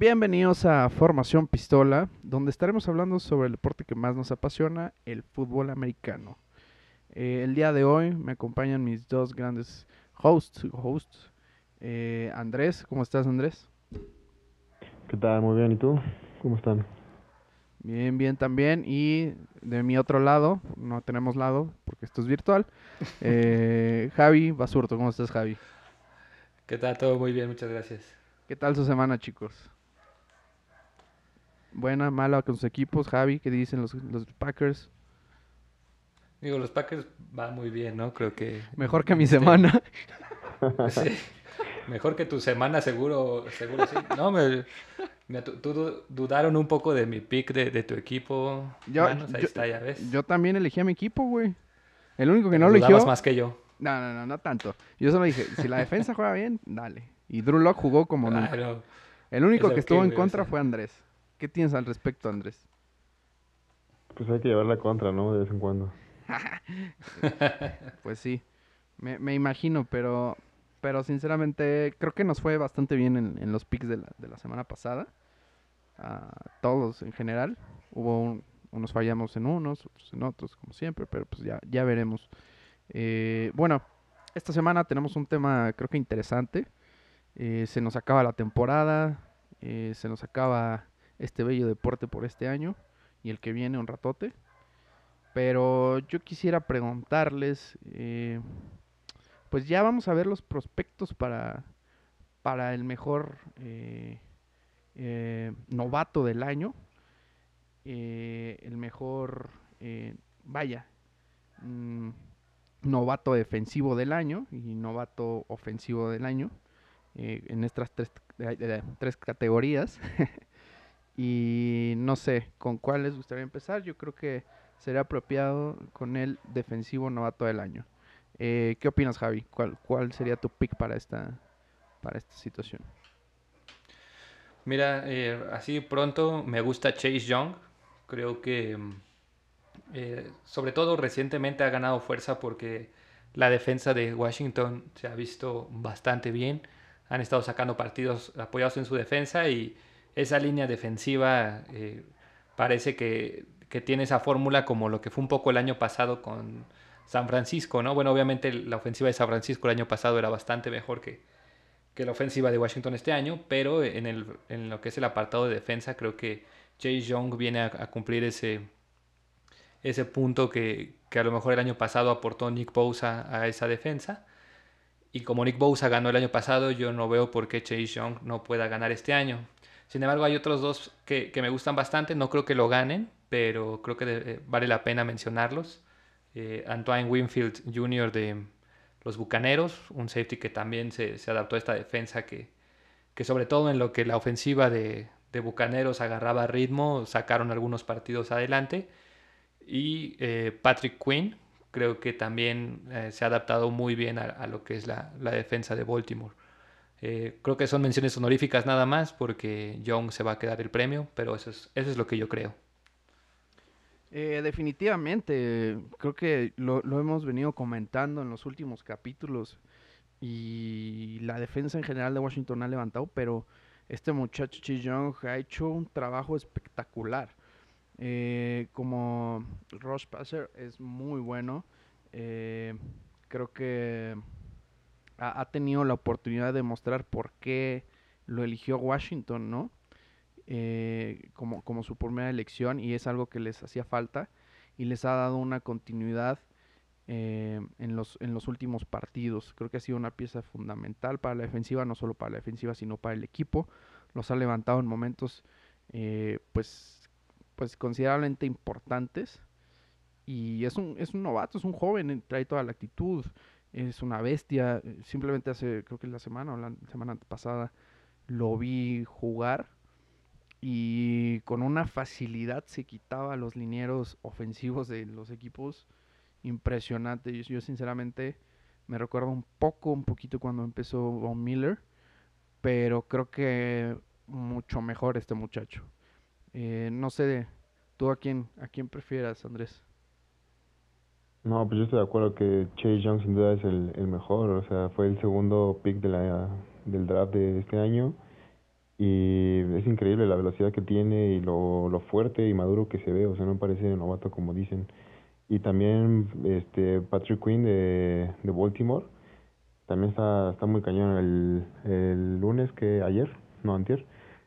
Bienvenidos a Formación Pistola, donde estaremos hablando sobre el deporte que más nos apasiona, el fútbol americano. Eh, el día de hoy me acompañan mis dos grandes hosts. hosts. Eh, Andrés, ¿cómo estás Andrés? ¿Qué tal? Muy bien, ¿y tú? ¿Cómo están? Bien, bien también. Y de mi otro lado, no tenemos lado porque esto es virtual, eh, Javi Basurto, ¿cómo estás Javi? ¿Qué tal? Todo muy bien, muchas gracias. ¿Qué tal su semana chicos? Buena, mala con sus equipos, Javi, ¿qué dicen los, los Packers? Digo, los Packers van muy bien, ¿no? Creo que... Mejor que mi semana. Sí. Mejor que tu semana, seguro, seguro sí. No, me, me- tú, tú dudaron un poco de mi pick de, de tu equipo. Yo, Manos, ahí yo- está, ya ves. yo también elegí a mi equipo, güey. El único que no Dudabas eligió... más que yo. No, no, no, no tanto. Yo solo dije, si la defensa juega bien, dale. Y Drew Lock jugó como nunca. Claro. El único es que estuvo en contra fue Andrés. ¿Qué tienes al respecto, Andrés? Pues hay que llevar la contra, ¿no? De vez en cuando. Pues sí, me, me imagino, pero, pero sinceramente creo que nos fue bastante bien en, en los picks de la, de la semana pasada. A todos en general. Hubo un- unos fallamos en unos, otros en otros, como siempre, pero pues ya, ya veremos. Eh, bueno, esta semana tenemos un tema creo que interesante. Eh, se nos acaba la temporada, eh, se nos acaba este bello deporte por este año y el que viene un ratote. Pero yo quisiera preguntarles, eh, pues ya vamos a ver los prospectos para, para el mejor eh, eh, novato del año, el mejor, vaya, mm, novato defensivo del año y novato ofensivo del año, en estas tres, tres categorías. y no sé, ¿con cuál les gustaría empezar? Yo creo que sería apropiado con el defensivo novato del año. Eh, ¿Qué opinas, Javi? ¿Cuál, ¿Cuál sería tu pick para esta, para esta situación? Mira, eh, así pronto me gusta Chase Young. Creo que, mm, eh, sobre todo recientemente ha ganado fuerza porque la defensa de Washington se ha visto bastante bien. Han estado sacando partidos apoyados en su defensa y esa línea defensiva eh, parece que, que tiene esa fórmula como lo que fue un poco el año pasado con San Francisco, ¿no? Bueno, obviamente la ofensiva de San Francisco el año pasado era bastante mejor que, que la ofensiva de Washington este año, pero en, el, en lo que es el apartado de defensa, creo que Chase Young viene a, a cumplir ese, ese punto que, que a lo mejor el año pasado aportó Nick Bosa a esa defensa. Y como Nick Bosa ganó el año pasado, yo no veo por qué Chase Young no pueda ganar este año. Sin embargo, hay otros dos que, que me gustan bastante, no creo que lo ganen, pero creo que eh, vale la pena mencionarlos. Eh, Antoine Winfield Jr. de los Bucaneros, un safety que también se, se adaptó a esta defensa que, que sobre todo en lo que la ofensiva de, de Bucaneros agarraba ritmo, sacaron algunos partidos adelante. Y eh, Patrick Quinn, creo que también se ha adaptado muy bien a, a lo que es la, la defensa de Baltimore. Eh, creo que son menciones honoríficas nada más porque Young se va a quedar el premio, pero eso es, eso es lo que yo creo. Eh, definitivamente, creo que lo, lo hemos venido comentando en los últimos capítulos y la defensa en general de Washington ha levantado, pero este muchacho Chi Young ha hecho un trabajo espectacular. Eh, como rush passer es muy bueno. Eh, creo que ha, ha tenido la oportunidad de mostrar por qué lo eligió Washington, ¿no? eh, como, como su primera elección y es algo que les hacía falta y les ha dado una continuidad eh, en, los, en los últimos partidos. Creo que ha sido una pieza fundamental para la defensiva, no solo para la defensiva, sino para el equipo. Los ha levantado en momentos eh, pues, pues considerablemente importantes. Y es un, es un novato, es un joven, eh, trae toda la actitud, es una bestia. eh, Simplemente hace, creo que la semana o la semana pasada, lo vi jugar y con una facilidad se quitaba los linieros ofensivos de los equipos impresionante. Yo, yo sinceramente me recuerdo un poco, un poquito cuando empezó Von Miller, pero creo que mucho mejor este muchacho. Eh, no sé, ¿tú a quién, a quién prefieras, Andrés? No, pues yo estoy de acuerdo que Chase Young sin duda es el, el mejor. O sea, fue el segundo pick de la, del draft de este año. Y es increíble la velocidad que tiene y lo, lo fuerte y maduro que se ve, o sea, no parece novato como dicen. Y también este Patrick Quinn de, de Baltimore, también está, está muy cañón el, el lunes que ayer, no antier,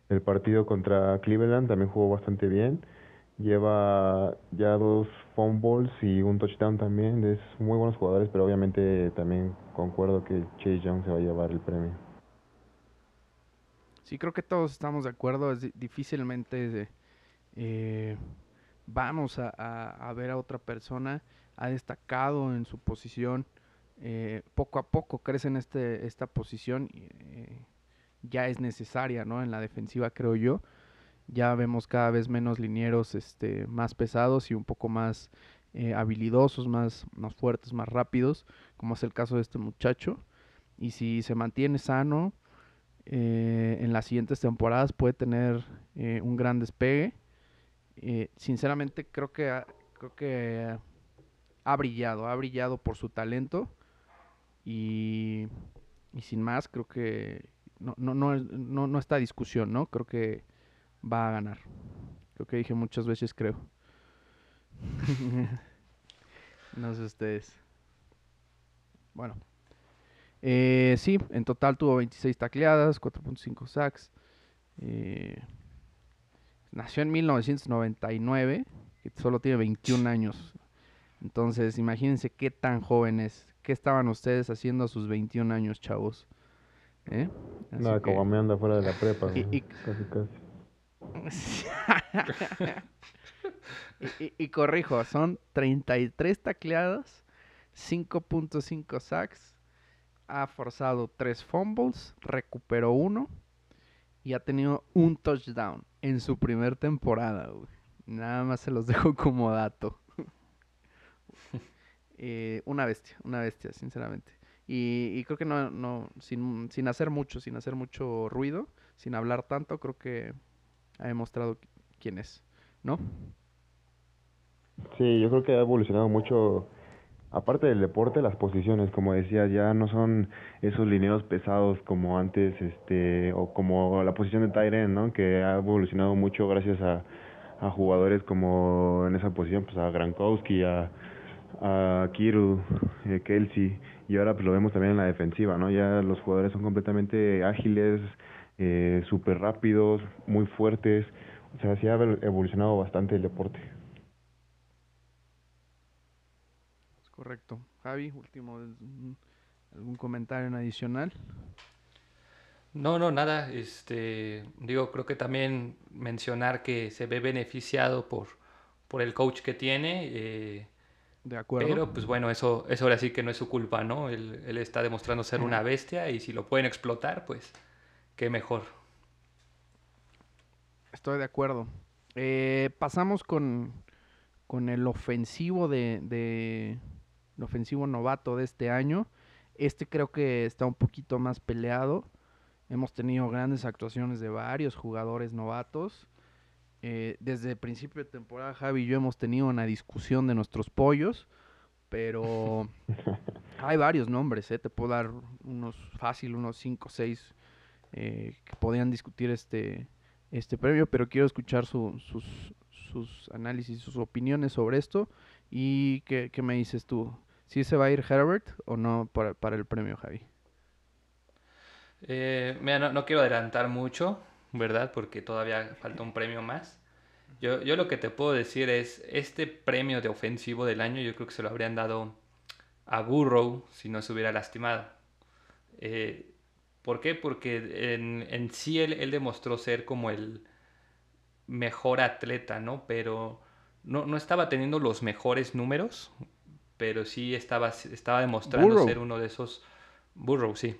el partido contra Cleveland también jugó bastante bien. Lleva ya dos fumbles y un touchdown también. Es muy buenos jugadores, pero obviamente también concuerdo que Chase Young se va a llevar el premio. Sí, creo que todos estamos de acuerdo. Es difícilmente eh, vamos a, ver a otra persona. Ha destacado en su posición. Eh, poco a poco crece en este, esta posición. Eh, ya es necesaria, ¿no? En la defensiva, creo yo. Ya vemos cada vez menos linieros este, más pesados y un poco más eh, habilidosos, más, más fuertes, más rápidos, como es el caso de este muchacho. Y si se mantiene sano, eh, en las siguientes temporadas puede tener eh, un gran despegue. sinceramente creo que, creo que ha brillado, ha brillado por su talento. Y, y sin más, creo que no, no, no, no, no está discusión, ¿no? Creo que va a ganar. Creo que dije muchas veces, creo. no sé ustedes. Bueno. Eh, sí, en total tuvo 26 tacleadas, 4.5 sacks. Eh, nació en 1999, que solo tiene 21 años. Entonces, imagínense qué tan joven es. ¿Qué estaban ustedes haciendo a sus 21 años, chavos? ¿Eh? Nada, como me anda fuera de la prepa. Y, casi, casi. y, corrijo, son 33 tacleadas, 5.5 sacks, ha forzado 3 fumbles, recuperó uno y ha tenido un touchdown en su primer temporada. Nada más se los dejo como dato. Eh, una bestia, una bestia, sinceramente. Y, creo que no, no sin, sin, hacer mucho, sin hacer mucho ruido, sin hablar tanto, creo que ha demostrado quién es, ¿no? Sí, yo creo que ha evolucionado mucho, aparte del deporte, las posiciones, como decía, ya no son esos lineos pesados como antes, este, o como la posición de Tyren, ¿no? Que ha evolucionado mucho gracias a, a jugadores como en esa posición, pues a Grankowski, a a Kiru, eh, Kelsey, y ahora pues lo vemos también en la defensiva, ¿no? Ya los jugadores son completamente ágiles, eh, súper rápidos, muy fuertes, o sea, sí ha evolucionado bastante el deporte. Es correcto. Javi, último, ¿algún comentario adicional? No, no, nada. Este, digo, creo que también mencionar que se ve beneficiado por, por el coach que tiene. Eh, de acuerdo. Pero, pues bueno, eso, eso ahora sí que no es su culpa, ¿no? Él, él está demostrando ser una bestia y si lo pueden explotar, pues qué mejor. Estoy de acuerdo. Eh, pasamos con, con el ofensivo de, de, el ofensivo novato de este año. Este creo que está un poquito más peleado. Hemos tenido grandes actuaciones de varios jugadores novatos. Eh, desde el principio de temporada, Javi y yo hemos tenido una discusión de nuestros pollos, pero hay varios nombres, ¿eh? te puedo dar unos fácil, unos 5 o 6 que podían discutir este, este premio, pero quiero escuchar sus, sus análisis, sus opiniones sobre esto y qué, me dices tú. ¿Si se va a ir Herbert o no para, el premio, Javi? Eh, mira, no quiero adelantar mucho, ¿verdad? Porque todavía falta un premio más. Yo, yo lo que te puedo decir es, este premio de ofensivo del año yo creo que se lo habrían dado a Burrow si no se hubiera lastimado. Eh, ¿Por qué? Porque en, en sí él, él, demostró ser como el mejor atleta, ¿no? Pero no, no estaba teniendo los mejores números, pero sí estaba, estaba demostrando ser uno de esos... Burrow, sí.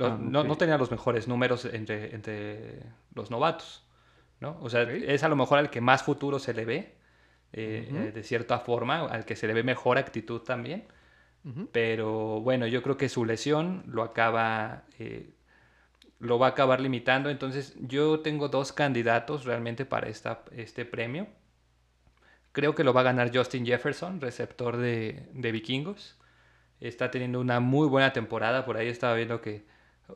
Ah, no, no, tenía los mejores números entre, entre los novatos, ¿no? O sea, es a lo mejor al que más futuro se le ve, eh, eh, de cierta forma, al que se le ve mejor actitud también. Pero bueno, yo creo que su lesión lo acaba, eh, lo va a acabar limitando. Entonces, yo tengo dos candidatos realmente para esta, este premio. Creo que lo va a ganar Justin Jefferson, receptor de, de vikingos. Está teniendo una muy buena temporada. Por ahí estaba viendo que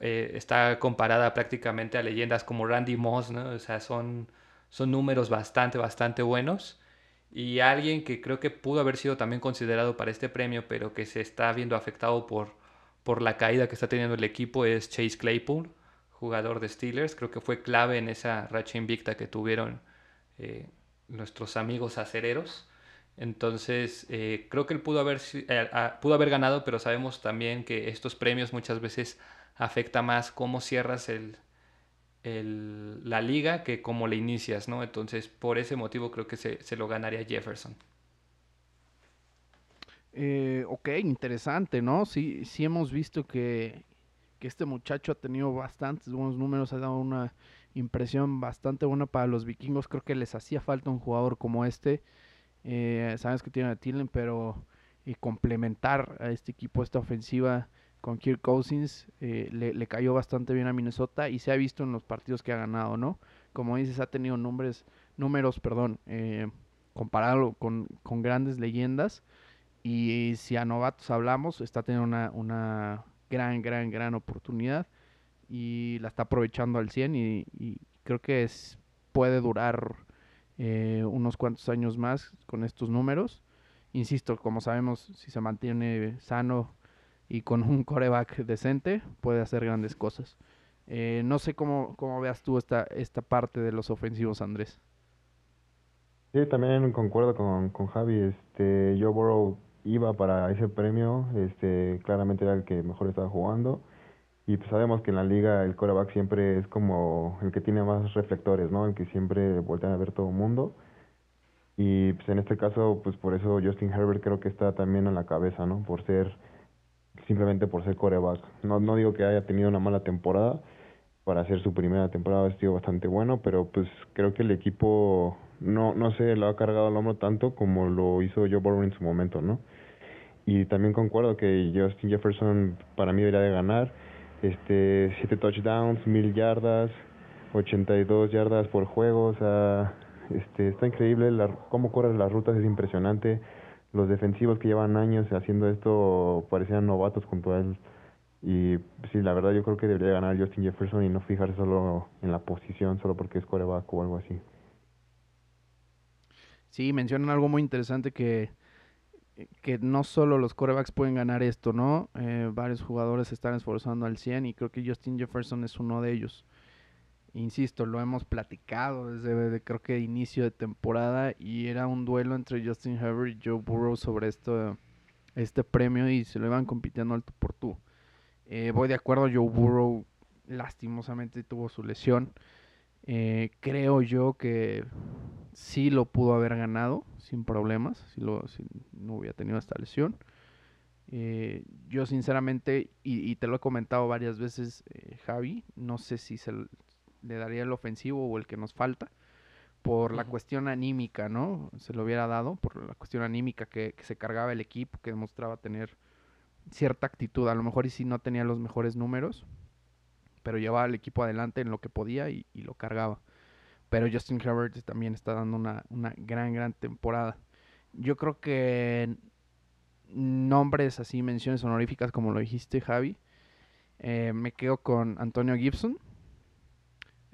eh, está comparada prácticamente a leyendas como Randy Moss, ¿no? O sea, son, son números bastante, bastante buenos. Y alguien que creo que pudo haber sido también considerado para este premio, pero que se está viendo afectado por, por la caída que está teniendo el equipo, es Chase Claypool, jugador de Steelers. Creo que fue clave en esa racha invicta que tuvieron eh, nuestros amigos acereros. Entonces, eh, creo que él pudo haber, pudo haber ganado, pero sabemos también que estos premios muchas veces afecta más cómo cierras el, la liga que cómo le inicias, ¿no? Entonces, por ese motivo creo que se, lo ganaría Jefferson. Eh, ok, interesante, ¿no? Sí, sí hemos visto que, que, este muchacho ha tenido bastantes buenos números, ha dado una impresión bastante buena para los vikingos. Creo que les hacía falta un jugador como este. Eh, sabes que tiene a Tillen, pero complementar a este equipo, esta ofensiva, con Kirk Cousins eh, le, cayó bastante bien a Minnesota y se ha visto en los partidos que ha ganado, ¿no? Como dices, ha tenido nombres, números, perdón, eh, comparado con, grandes leyendas. Y si a novatos hablamos, está teniendo una, una gran, gran, gran oportunidad y la está aprovechando al 100 y, creo que es, puede durar eh, unos cuantos años más con estos números. Insisto, como sabemos, si se mantiene sano, y con un coreback decente puede hacer grandes cosas. Eh, no sé cómo, cómo veas tú esta, esta parte de los ofensivos, Andrés. Sí, también concuerdo con, con Javi. Este, Joe Burrow iba para ese premio, este, claramente era el que mejor estaba jugando. Y pues sabemos que en la liga el coreback siempre es como el que tiene más reflectores, ¿no? El que siempre voltean a ver todo el mundo. Y pues en este caso, pues por eso Justin Herbert creo que está también en la cabeza, ¿no? Por ser simplemente por ser coreback. No, no digo que haya tenido una mala temporada, para hacer su primera temporada ha sido bastante bueno, pero pues creo que el equipo no, no se lo ha cargado al hombro tanto como lo hizo Joe Burrow en su momento, ¿no? Y también concuerdo que Justin Jefferson para mí debería de ganar, este, siete touchdowns, mil yardas, 82 yardas por juego, o sea, este, está increíble, la, cómo corre las rutas es impresionante, los defensivos que llevan años haciendo esto parecían novatos junto a él. Y sí, la verdad yo creo que debería ganar Justin Jefferson y no fijarse solo en la posición, solo porque es coreback o algo así. Sí, mencionan algo muy interesante que, que no solo los corebacks pueden ganar esto, ¿no? Eh, varios jugadores se están esforzando al 100 y creo que Justin Jefferson es uno de ellos insisto, lo hemos platicado desde creo que inicio de temporada y era un duelo entre Justin Herbert y Joe Burrow sobre esto, este premio y se lo iban compitiendo alto por tú. Eh, voy de acuerdo, Joe Burrow lastimosamente tuvo su lesión. Eh, creo yo que sí lo pudo haber ganado sin problemas, si, lo, si no hubiera tenido esta lesión. Eh, yo sinceramente, y, te lo he comentado varias veces, Javi, no sé si se, le daría el ofensivo o el que nos falta por la cuestión anímica, ¿no? Se lo hubiera dado por la cuestión anímica que, se cargaba el equipo, que demostraba tener cierta actitud. A lo mejor y si no tenía los mejores números, pero llevaba al equipo adelante en lo que podía y, lo cargaba. Pero Justin Herbert también está dando una, gran, gran temporada. Yo creo que nombres así, menciones honoríficas, como lo dijiste, Javi, eh, me quedo con Antonio Gibson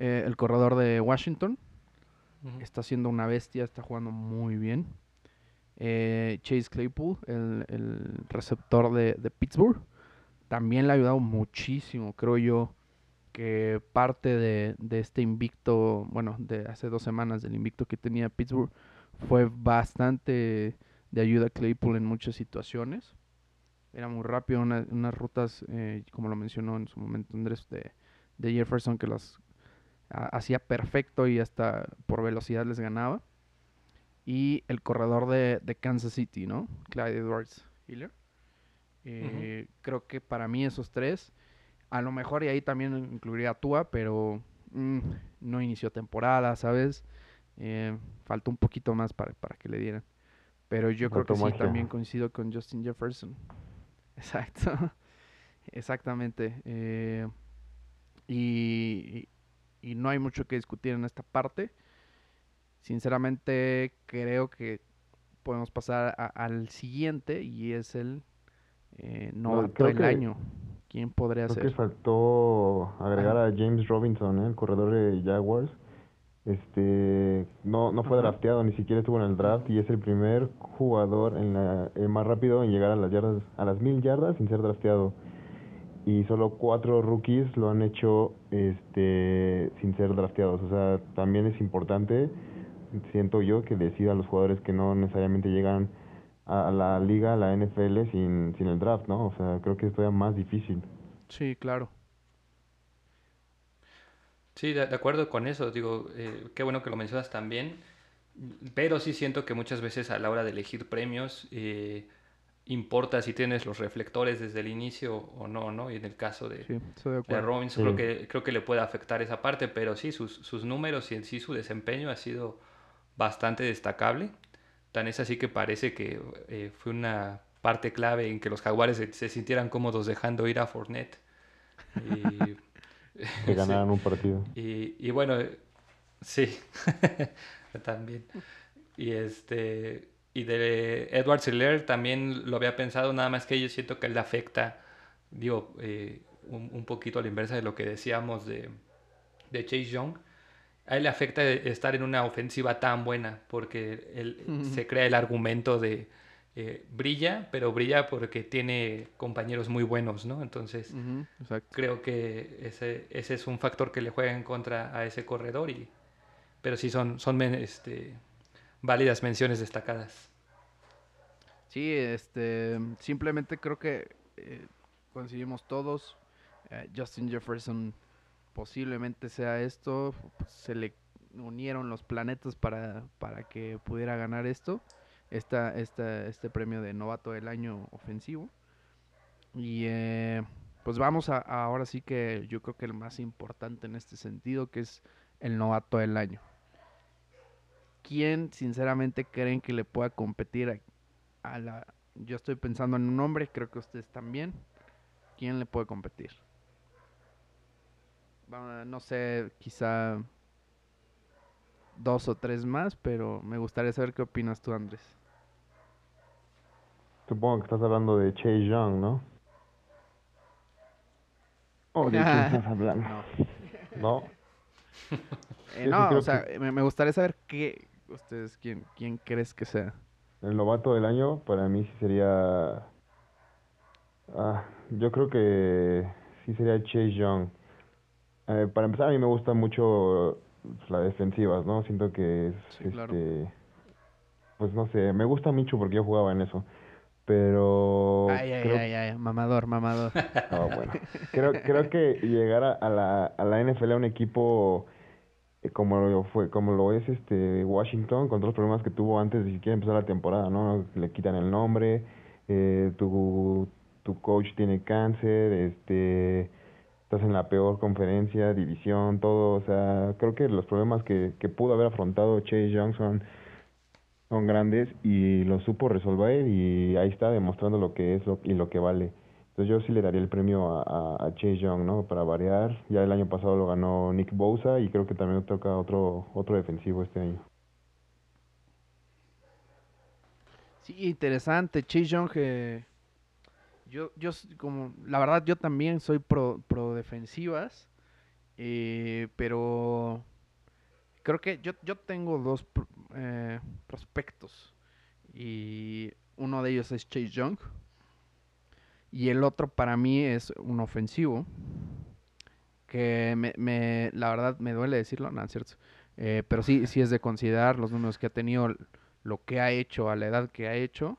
eh, el corredor de Washington. Está siendo una bestia, está jugando muy bien. Eh, Chase Claypool, el, receptor de, Pittsburgh, también le ha ayudado muchísimo, creo yo, que parte de, este invicto, bueno, de hace dos semanas del invicto que tenía Pittsburgh, fue bastante de ayuda a Claypool en muchas situaciones. Era muy rápido, unas rutas, eh, como lo mencionó en su momento Andrés, de, de Jefferson, que las hacía perfecto y hasta por velocidad les ganaba. Y el corredor de, Kansas City, ¿no? Clyde Edwards Hiller. Eh, creo que para mí esos tres, a lo mejor y ahí también incluiría a Tua, pero mm, no inició temporada, ¿sabes? Eh, faltó un poquito más para, para que le dieran. Pero yo creo que sí, también coincido con Justin Jefferson. Exacto. Exactamente. Eh, y, y no hay mucho que discutir en esta parte. Sinceramente creo que podemos pasar al siguiente y es el eh, novato del año. ¿Quién podría Creo ser? que faltó agregar a James Robinson, ¿eh? el corredor de Jaguars. Este, no, no fue Ajá. drafteado, ni siquiera estuvo en el draft y es el primer jugador en la, el más rápido en llegar a las yardas, a las mil yardas sin ser drafteado. Y solo cuatro rookies lo han hecho este, sin ser drafteados. O sea, también es importante, siento yo, que decidan los jugadores que no necesariamente llegan a, a la liga, a la NFL sin, sin el draft, ¿no? O sea, creo que es todavía más difícil. Sí, claro. Sí, de, de acuerdo con eso. Digo, eh, qué bueno que lo mencionas también. Pero sí siento que muchas veces a la hora de elegir premios eh, importa si tienes los reflectores desde el inicio o no, ¿no? Y en el caso de, Sí, de de acuerdo. Robinson Sí. creo que, creo que le puede afectar esa parte, pero sí, sus, sus números y en sí su desempeño ha sido bastante destacable. Tan es así que parece que eh, fue una parte clave en que los jaguares se, se sintieran cómodos dejando ir a Fournette. Y, Que sí. ganaran un partido. Y, y bueno, sí, también. Y este, y de Edward Siller también lo había pensado, nada más que yo siento que él le afecta, digo, eh, un, un poquito a la inversa de lo que decíamos de, de Chase Young. A él le afecta estar en una ofensiva tan buena, porque él se crea el argumento de eh, brilla, pero brilla porque tiene compañeros muy buenos, ¿no? Entonces, creo que ese, ese es un factor que le juega en contra a ese corredor y pero sí son son este válidas menciones destacadas Sí, este, simplemente creo que eh, coincidimos todos. eh, Justin Jefferson posiblemente sea esto. pues, Se le unieron los planetas para, para que pudiera ganar esto. Esta, esta, este premio de novato del año ofensivo. Y eh, pues vamos a, a ahora sí que yo creo que el más importante en este sentido, que es el novato del año. ¿Quién sinceramente creen que le pueda competir a, a la... Yo estoy pensando en un nombre, creo que ustedes también. ¿Quién le puede competir? No sé, quizá dos o tres más, pero me gustaría saber qué opinas tú, Andrés. Supongo que estás hablando de Chase Young, ¿no? ¿O de quién estás hablando? No. ¿No? Eh, no, o sea, me, me gustaría saber qué... Ustedes, ¿quién, quién crees que sea? El novato del año para mí sí sería... Ah, yo creo que sí sería Chase Young. Eh, para empezar, a mí me gusta mucho las defensivas, ¿no? Siento que es, Sí, claro. este... Pues no sé, me gusta mucho porque yo jugaba en eso. Pero Ay, ay, creo ay, ay, mamador, mamador. Bueno. Creo, creo que llegar a, a la, a la NFL a un equipo eh, como lo fue, como lo es este Washington, con todos los problemas que tuvo antes de siquiera empezar la temporada, ¿no? Le quitan el nombre, eh, tu, tu coach tiene cáncer, este estás en la peor conferencia, división, todo, o sea, creo que los problemas que, que pudo haber afrontado Chase Young son, son grandes y lo supo resolver y ahí está demostrando lo que es lo, y lo que vale. Entonces yo sí le daría el premio a, Chase Young, ¿no? Para variar. Ya el año pasado lo ganó Nick Bosa y creo que también toca otro otro defensivo este año. Sí, interesante. Chase Young, eh, yo, yo, como, la verdad, yo también soy pro, pro defensivas, eh, pero creo que yo, yo tengo dos eh, prospectos y uno de ellos es Chase Young y el otro para mí es un ofensivo que me, me- la verdad me duele decirlo, no, es cierto, eh, pero sí, sí es de considerar los números que ha tenido, lo que ha hecho a la edad que ha hecho.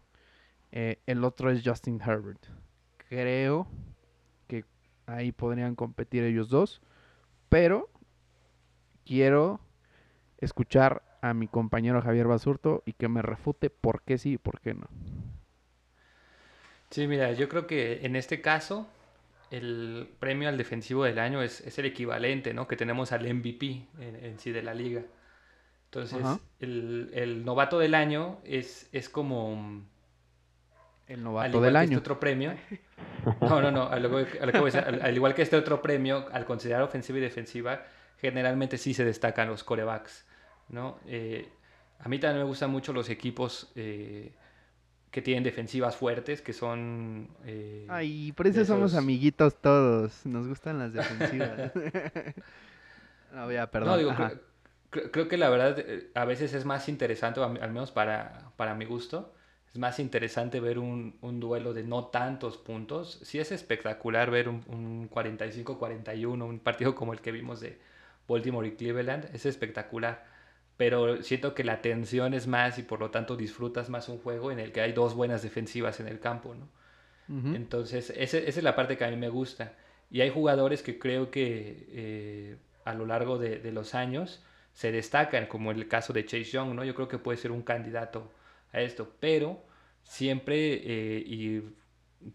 Eh, el otro es Justin Herbert. Creo que ahí podrían competir ellos dos, pero quiero escuchar a mi compañero Javier Basurto y que me refute por qué sí y por qué no. Sí mira yo creo que en este caso el premio al defensivo del año es, es el equivalente no que tenemos al MVP en, en sí de la liga entonces el, el novato del año es es como El al novato igual del que año. este otro premio No, no, no. Al, al igual que este otro premio, al considerar ofensiva y defensiva, generalmente sí se destacan los corebacks, ¿no? Eh, a mí también me gustan mucho los equipos eh, que tienen defensivas fuertes, que son... Eh, Ay, por eso somos amiguitos todos, nos gustan las defensivas. no, ya, perdón. No, digo, creo, que la verdad eh, a veces es más interesante, al menos para, para mi gusto, es más interesante ver un, un, duelo de no tantos puntos. Sí es espectacular ver un, un 45-41, un partido como el que vimos de Baltimore y Cleveland, es espectacular. Pero siento que la tensión es más y por lo tanto disfrutas más un juego en el que hay dos buenas defensivas en el campo, ¿no? Entonces, esa, es la parte que a mí me gusta. Y hay jugadores que creo que eh, a lo largo de, de, los años se destacan, como el caso de Chase Young, ¿no? Yo creo que puede ser un candidato a esto, pero siempre, eh, y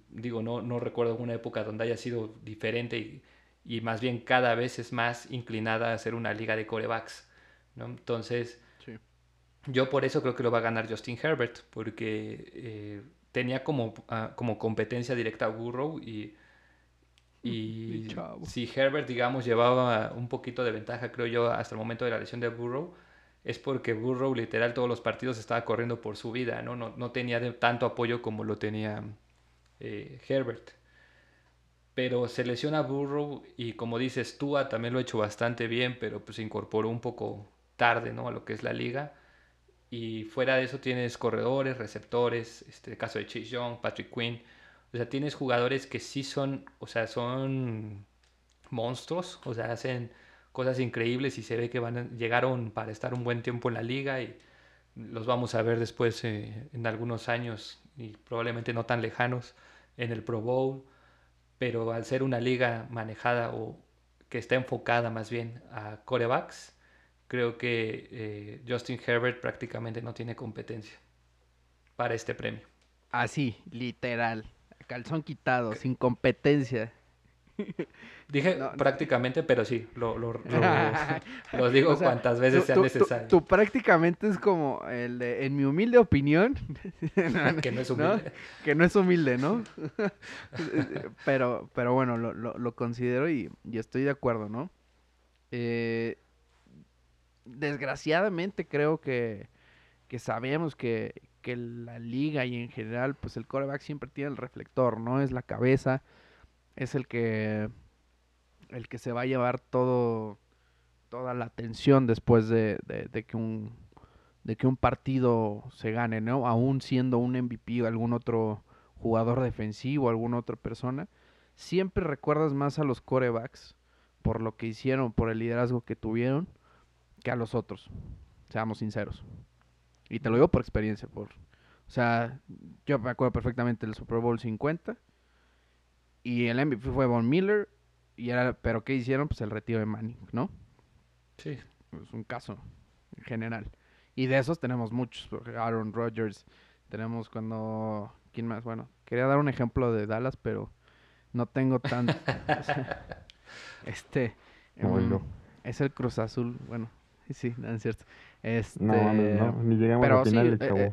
digo, no, no recuerdo una época donde haya sido diferente y, y, más bien cada vez es más inclinada a ser una liga de corebacks, ¿no? Entonces, yo por eso creo que lo va a ganar Justin Herbert, porque eh, tenía como, ah, como competencia directa a Burrow y... Y si Herbert, digamos, llevaba un poquito de ventaja, creo yo, hasta el momento de la lesión de Burrow, es porque Burrow literal todos los partidos estaba corriendo por su vida, ¿no? No, tenía tanto apoyo como lo tenía eh, Herbert. Pero se lesiona Burrow y como dices, Tua también lo ha hecho bastante bien, pero pues se incorporó un poco tarde, ¿no? A lo que es la liga. Y fuera de eso tienes corredores, receptores, este caso de Chase Young, Patrick Quinn. O sea, tienes jugadores que sí son, o sea, son monstruos, o sea, hacen cosas increíbles y se ve que van llegaron para estar un buen tiempo en la liga y los vamos a ver después eh, en algunos años y probablemente no tan lejanos en el Pro Bowl, pero al ser una liga manejada o que está enfocada más bien a corebacks, creo que eh, Justin Herbert prácticamente no tiene competencia para este premio. Así, literal, calzón quitado, sin competencia. Dije prácticamente, pero sí, lo, lo, lo, digo cuantas veces sea necesario. Tú, prácticamente es como el de, en mi humilde opinión, que no es humilde. Que no es humilde, ¿no? pero, pero bueno, lo, lo, considero y, y, estoy de acuerdo, ¿no? Eh, desgraciadamente creo que, que sabemos que, que la liga y en general, pues el coreback siempre tiene el reflector, ¿no? Es la cabeza es el que el que se va a llevar todo toda la atención después de, que un de que un partido se gane, ¿no? Aún siendo un MVP o algún otro jugador defensivo, alguna otra persona, siempre recuerdas más a los corebacks por lo que hicieron, por el liderazgo que tuvieron, que a los otros. Seamos sinceros. Y te lo digo por experiencia, por o sea, yo me acuerdo perfectamente del Super Bowl 50 y el MVP fue Von Miller. Y era, pero ¿qué hicieron? Pues el retiro de Manning, ¿no? Sí. Es un caso en general. Y de esos tenemos muchos. Aaron Rodgers. Tenemos cuando. ¿Quién más? Bueno, quería dar un ejemplo de Dallas, pero no tengo tanto. este. Um, es el Cruz Azul. Bueno, sí, no es cierto. Este, no, no, ni llegamos pero al final. Sí, eh,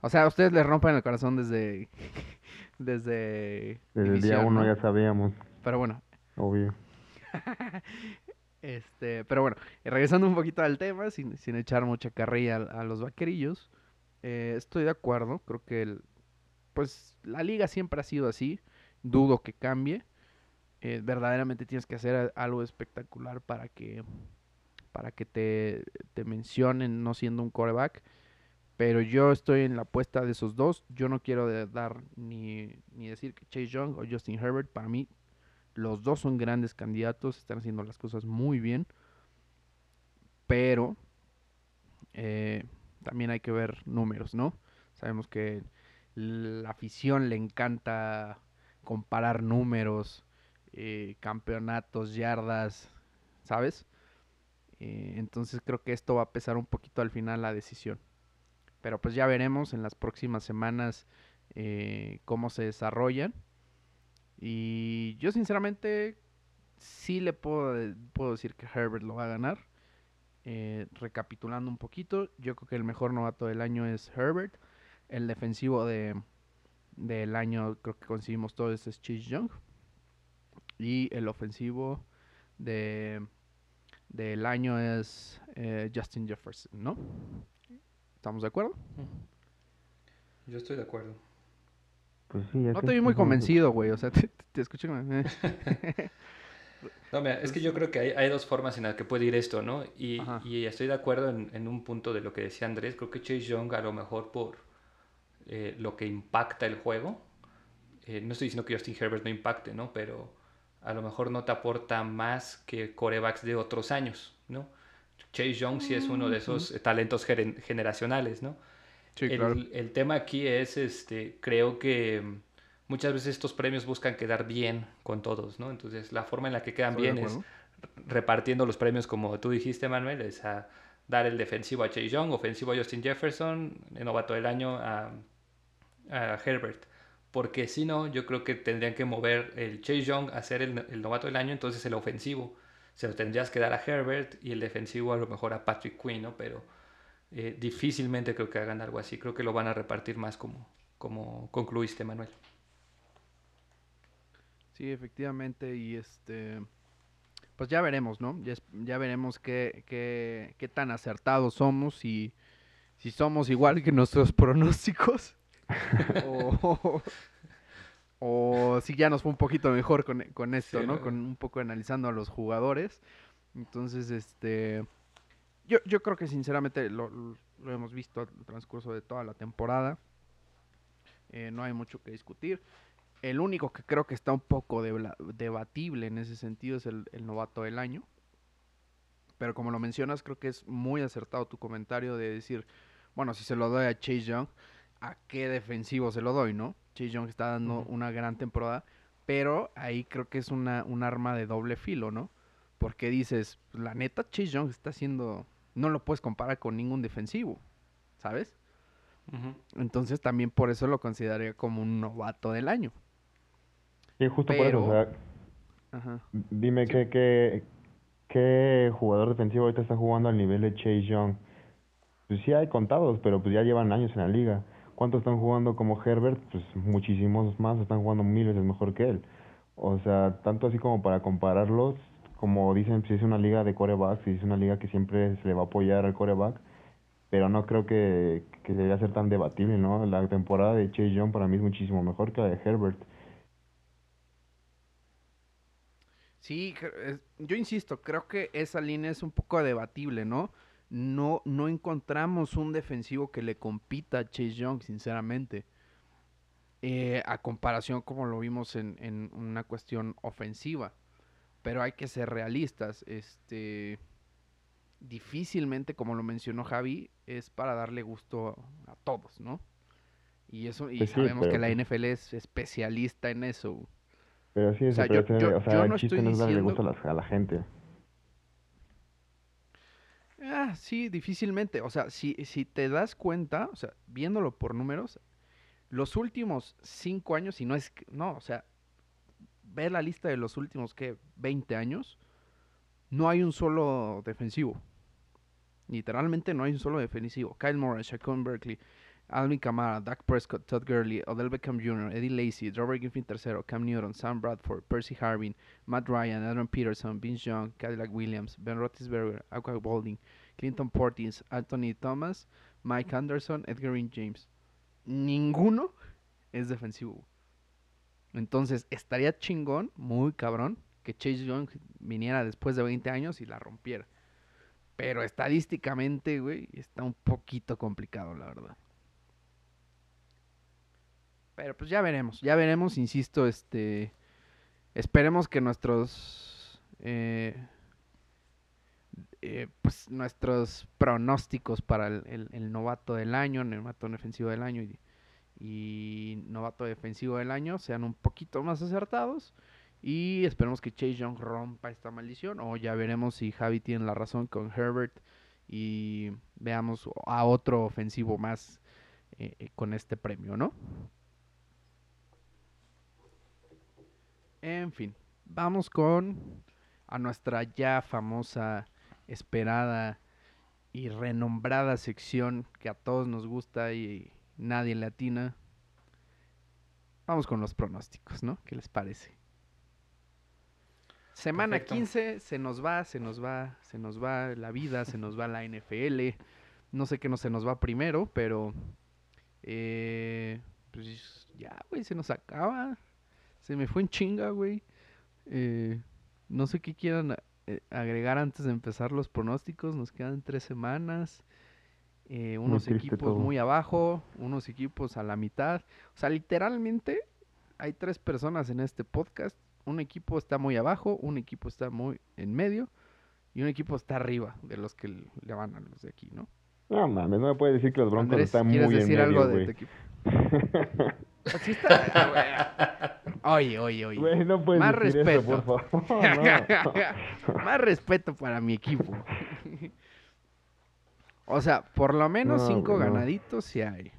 o sea, ustedes le rompen el corazón desde desde... Desde el día uno ya sabíamos. Pero bueno. Obvio. este, pero bueno, regresando un poquito al tema, sin, sin echar mucha carrilla a, los vaquerillos, eh, estoy de acuerdo, creo que el, pues la liga siempre ha sido así, dudo que cambie. Eh, verdaderamente tienes que hacer algo espectacular para que para que te, te mencionen no siendo un coreback. Pero yo estoy en la apuesta de esos dos. Yo no quiero dar ni, decir que Chase Young o Justin Herbert. Para mí, los dos son grandes candidatos. Están haciendo las cosas muy bien. Pero eh, también hay que ver números, ¿no? Sabemos que la afición le encanta comparar números, eh, campeonatos, yardas, ¿sabes? Eh, entonces creo que esto va a pesar un poquito al final la decisión. Pero pues ya veremos en las próximas semanas eh, cómo se desarrollan. Y yo sinceramente sí le puedo, puedo decir que Herbert lo va a ganar. Recapitulando un poquito, yo creo que el mejor novato del año es Herbert. El defensivo de, del año creo que conseguimos todos es Chase Young. Y el ofensivo de, del año es eh, Justin Jefferson, ¿no? ¿Estamos de acuerdo? Yo estoy de acuerdo. Pues sí, no te vi muy convencido, güey. O sea, te, te escucho. Eh. no, mira, es que yo creo que hay, hay, dos formas en las que puede ir esto, ¿no? Y, y estoy de acuerdo en, en, un punto de lo que decía Andrés. Creo que Chase Young, a lo mejor por eh, lo que impacta el juego, eh, no estoy diciendo que Justin Herbert no impacte, ¿no? Pero a lo mejor no te aporta más que corebacks de otros años, ¿no? Chase Young sí es uno de esos talentos generacionales, ¿no? el, tema aquí es, este, creo que muchas veces estos premios buscan quedar bien con todos, ¿no? Entonces, la forma en la que quedan bien es repartiendo los premios, como tú dijiste, Manuel, es a dar el defensivo a Chase Young, ofensivo a Justin Jefferson, el novato del año a, Herbert. Porque si no, yo creo que tendrían que mover el Chase Young a ser el, el, novato del año, entonces el ofensivo se lo tendrías que dar a Herbert y el defensivo a lo mejor a Patrick Quinn, ¿no? Pero eh, difícilmente creo que hagan algo así. Creo que lo van a repartir más como, como concluiste, Manuel. Sí, efectivamente. Y este. Pues ya veremos, ¿no? Ya, veremos qué, qué, qué, tan acertados somos y si somos igual que nuestros pronósticos. o, o, si ya nos fue un poquito mejor con, con esto, ¿no? Con un poco analizando a los jugadores. Entonces, este yo, yo creo que sinceramente lo, lo hemos visto al transcurso de toda la temporada. Eh, no hay mucho que discutir. El único que creo que está un poco debatible en ese sentido es el, novato del año. Pero como lo mencionas, creo que es muy acertado tu comentario de decir, bueno, si se lo doy a Chase Young, ¿a qué defensivo se lo doy, no? Chase Young está dando una gran temporada, pero ahí creo que es una, un arma de doble filo, ¿no? Porque dices, la neta, Chase Young está haciendo no lo puedes comparar con ningún defensivo, ¿sabes? Entonces también por eso lo consideraría como un novato del año. Sí, justo por eso, o sea, dime qué, qué, jugador defensivo ahorita está jugando al nivel de Chase Young. Pues sí hay contados, pero pues ya llevan años en la liga. ¿Cuántos están jugando como Herbert? Pues muchísimos más, están jugando mil veces mejor que él. O sea, tanto así como para compararlos, como dicen, si es una liga de corebacks, si es una liga que siempre se le va a apoyar al coreback, pero no creo que, que debería ser tan debatible, ¿no? La temporada de Chase Young para mí es muchísimo mejor que la de Herbert. Sí, yo insisto, creo que esa línea es un poco debatible, ¿no? No, no encontramos un defensivo que le compita a Chase Young, sinceramente. Eh, a comparación como lo vimos en, en una cuestión ofensiva pero hay que ser realistas. Este difícilmente, como lo mencionó Javi, es para darle gusto a, todos, ¿no? Y eso, y pues sabemos que la NFL es especialista en eso. Pero sí, o sea, yo, o sea, el chiste no es darle gusto a la, gente. Ah, sí, difícilmente. O sea, si, si te das cuenta, o sea, viéndolo por números, los últimos cinco años, y no es, no, o sea, ve la lista de los últimos, ¿qué? 20 años, no hay un solo defensivo. Literalmente no hay un solo defensivo. Kyle Morris, Shaquille Berkeley, Alvin Kamara, Dak Prescott, Todd Gurley, Odell Beckham Jr., Eddie Lacy, Robert Griffin III, Cam Newton, Sam Bradford, Percy Harvin, Matt Ryan, Adam Peterson, Vince Young, Cadillac Williams, Ben Roethlisberger, Aqua Balding, Clinton Portis, Anthony Thomas, Mike Anderson, Edgar James. Ninguno es defensivo. Entonces, estaría chingón, muy cabrón, que Chase Young viniera después de 20 años y la rompiera. Pero estadísticamente, güey, está un poquito complicado, la verdad. Pero pues ya veremos, ya veremos, insisto, este... Esperemos que nuestros... Eh, eh, pues nuestros pronósticos para el, novato del año, novato defensivo del año y y novato defensivo del año sean un poquito más acertados. Y esperemos que Chase Young rompa esta maldición. O ya veremos si Javi tiene la razón con Herbert. Y veamos a otro ofensivo más eh, eh, con este premio, ¿no? En fin, vamos con a nuestra ya famosa, esperada y renombrada sección que a todos nos gusta y nadie le atina. Vamos con los pronósticos, ¿no? ¿Qué les parece? Semana 15 se nos va, se nos va, se nos va la vida, se nos va la NFL. No sé qué no se nos va primero, pero eh, pues ya, güey, se nos acaba. Se me fue en chinga, güey. Eh, no sé qué quieran eh, agregar antes de empezar los pronósticos. Nos quedan tres semanas. Eh, unos equipos muy abajo, unos equipos a la mitad. O sea, literalmente hay tres personas en este podcast. Un equipo está muy abajo, un equipo está muy en medio y un equipo está arriba de los que le van a los de aquí, ¿no? No mames, no me puedes decir que los Broncos están muy en decir algo de equipo? Así está, Oye, oye, oye. Güey, no puedes Más decir respeto. Eso, por favor. Más respeto para mi equipo. O sea, por lo menos cinco ganaditos sí hay.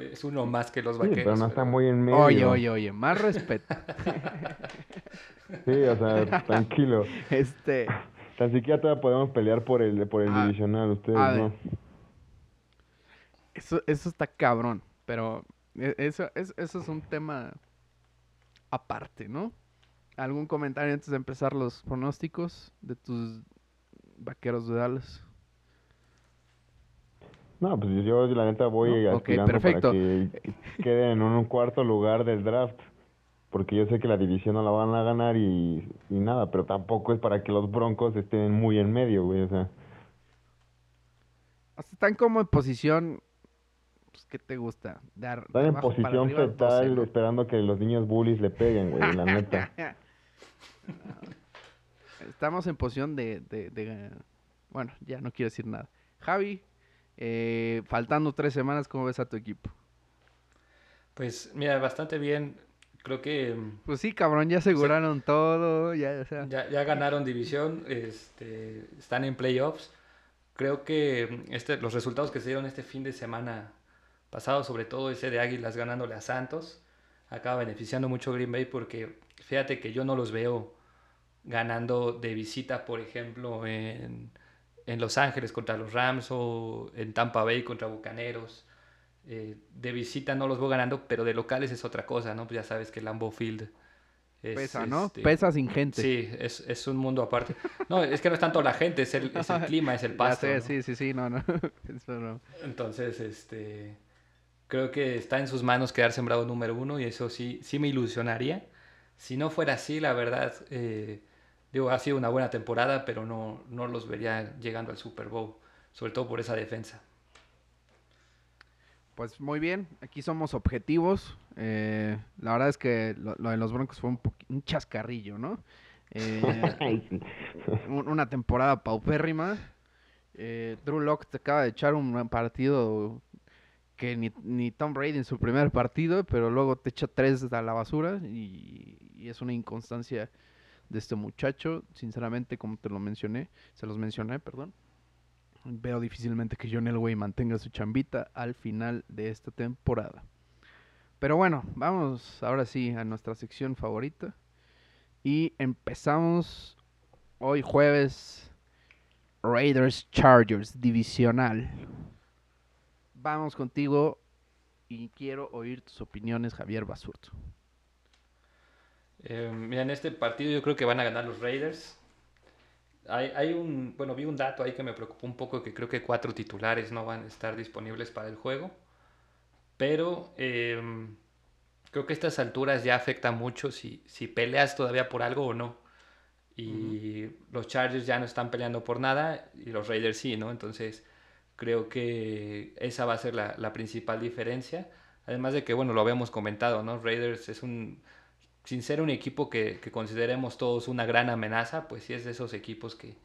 es uno más que los vaqueros. pero no está muy en medio. Oye, oye, oye, más respeto. sí, o sea, tranquilo. Este. Tan siquiera todavía podemos pelear por el, por el ah, divisional, ustedes no. Eso, eso está cabrón, pero eso, eso, eso es un tema aparte, ¿no? ¿Algún comentario antes de empezar los pronósticos de tus vaqueros de Dallas? No, pues yo la neta voy a aspirando para que queden en un cuarto lugar del draft. Porque yo sé que la división no la van a ganar y, nada, pero tampoco es para que los Broncos estén muy en medio, güey, o sea. Están como en posición, pues, ¿qué te gusta? Dar, Están en posición fetal esperando que los niños bullies le peguen, güey, la neta. Estamos en posición de, de, Bueno, ya no quiero decir nada. Javi, eh, faltando tres semanas, ¿cómo ves a tu equipo? Pues mira, bastante bien. Creo que... Pues sí, cabrón, ya aseguraron todo, ya, ya, ganaron división, este, están en playoffs. Creo que este, los resultados que se dieron este fin de semana pasado, sobre todo ese de Águilas ganándole a Santos, acaba beneficiando mucho Green Bay porque fíjate que yo no los veo ganando de visita, por ejemplo, en en Los Ángeles contra los Rams o en Tampa Bay contra Bucaneros. Eh, de visita no los voy ganando, pero de locales es otra cosa, ¿no? Pues ya sabes que Lambeau Field es, Pesa, ¿no? Este, Pesa sin gente. Sí, es, es, un mundo aparte. No, es que no es tanto la gente, es el, es el clima, es el pasto. Sí, sí, sí, no, no. Entonces, este, creo que está en sus manos quedar sembrado número uno y eso sí, sí me ilusionaría. Si no fuera así, la verdad, eh, Digo, ha sido una buena temporada, pero no, no los vería llegando al Super Bowl, sobre todo por esa defensa. Pues muy bien, aquí somos objetivos. Eh, la verdad es que lo, de los Broncos fue un, un chascarrillo, ¿no? Eh, una temporada paupérrima. Eh, Drew Locke te acaba de echar un partido que ni, ni, Tom Brady en su primer partido, pero luego te echa tres a la basura y, y es una inconstancia de este muchacho. Sinceramente, como te lo mencioné, se los mencioné, perdón. Veo difícilmente que John Elway mantenga su chambita al final de esta temporada. Pero bueno, vamos ahora sí a nuestra sección favorita. Y empezamos hoy jueves Raiders Chargers divisional. Vamos contigo y quiero oír tus opiniones, Javier Basurto. Eh, mira, en este partido yo creo que van a ganar los Raiders. Hay, hay, un, bueno, vi un dato ahí que me preocupó un poco, que creo que cuatro titulares no van a estar disponibles para el juego. Pero em, creo que estas alturas ya afecta mucho si, si peleas todavía por algo o no. Y los Chargers ya no están peleando por nada y los Raiders sí, ¿no? Entonces creo que esa va a ser la, la principal diferencia. Además de que, bueno, lo habíamos comentado, ¿no? Raiders es un sin ser un equipo que, consideremos todos una gran amenaza, pues sí es de esos equipos que,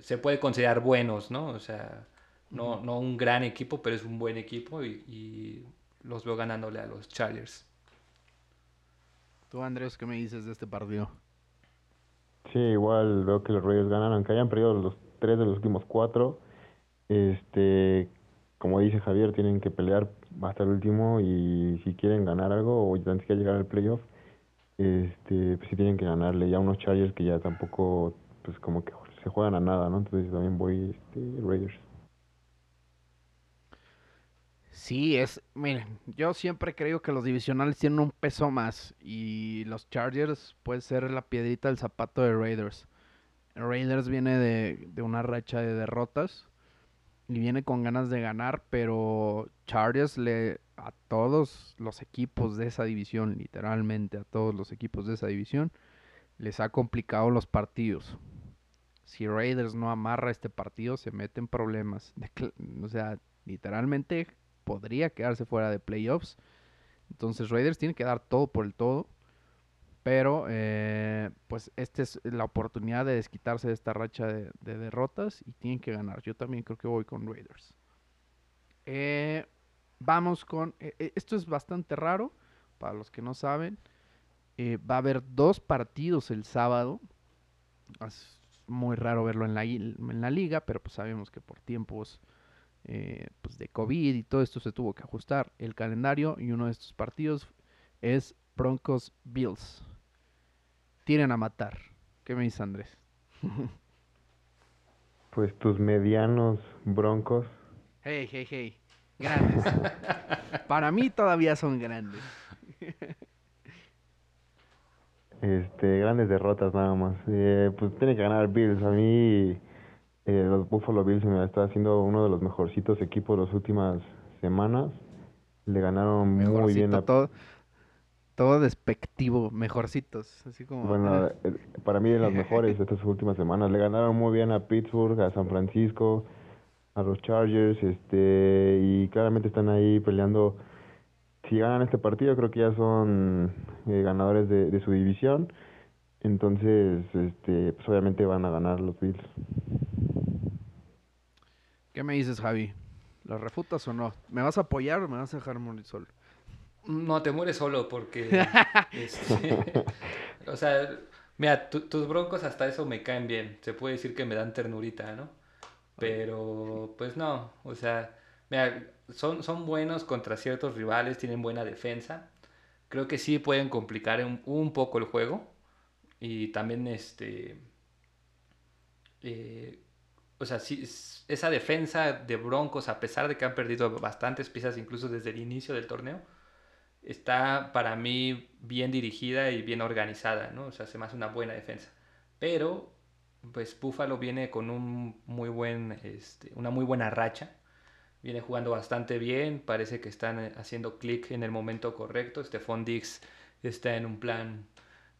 se puede considerar buenos, ¿no? O sea, no, no un gran equipo, pero es un buen equipo y, los veo ganándole a los Chargers. Tú, Andrés, ¿qué me dices de este partido? Sí, igual veo que los Reyes ganan, aunque hayan perdido los tres de los últimos cuatro. Este, como dice Javier, tienen que pelear hasta el último y si quieren ganar algo o antes que llegar al playoff, este, pues sí tienen que ganarle ya unos Chargers que ya tampoco, pues como que se juegan a nada, ¿no? Entonces también voy este, Raiders. Sí, es, miren, yo siempre creo que los divisionales tienen un peso más y los Chargers puede ser la piedrita del zapato de Raiders. Raiders viene de, de una racha de derrotas y viene con ganas de ganar, pero Chargers le a todos los equipos de esa división, literalmente a todos los equipos de esa división, les ha complicado los partidos. Si Raiders no amarra este partido, se mete en problemas. o sea, literalmente podría quedarse fuera de playoffs. Entonces Raiders tiene que dar todo por el todo. Pero eh, pues esta es la oportunidad de desquitarse de esta racha de, derrotas y tienen que ganar. Yo también creo que voy con Raiders. Eh, vamos con... Eh, esto es bastante raro para los que no saben. va a haber dos partidos el sábado. Es muy raro verlo en la, liga, pero pues sabemos que por tiempos pues de COVID y todo esto se tuvo que ajustar el calendario y uno de estos partidos es Broncos Bills tienen a matar. ¿Qué me dice Andrés? pues tus medianos broncos. Hey, hey, hey. Grandes. Para mí todavía son grandes. este, grandes derrotas nada más. Eh, pues tiene que ganar Bills. A mí eh, los Buffalo Bills me está haciendo uno de los mejorcitos equipos las últimas semanas. Le ganaron muy bien todo todo despectivo, mejorcitos, así como... Bueno, ah. eh, para mí de las mejores estas últimas semanas. Le ganaron muy bien a Pittsburgh, a San Francisco, a los Chargers, este, y claramente están ahí peleando. Si ganan este partido, creo que ya son eh, ganadores de, de, su división. Entonces, este, pues obviamente van a ganar los Bills. ¿Qué me dices, Javi? ¿Los refutas o no? ¿Me vas a apoyar o me vas a dejar morir solo? No, te mueres solo porque... Este, o sea, mira, tus broncos hasta eso me caen bien. Se puede decir que me dan ternurita, ¿no? Pero, pues no, o sea, mira, son, son buenos contra ciertos rivales, tienen buena defensa. Creo que sí pueden complicar un, poco el juego. Y también, este... Eh, o sea, sí, esa defensa de Broncos, a pesar de que han perdido bastantes piezas incluso desde el inicio del torneo, está para mí bien dirigida y bien organizada, ¿no? O sea, se me una buena defensa. Pero, pues Buffalo viene con un muy buen, este, una muy buena racha. Viene jugando bastante bien, parece que están eh, haciendo clic en el momento correcto. Stephon Dix está en un plan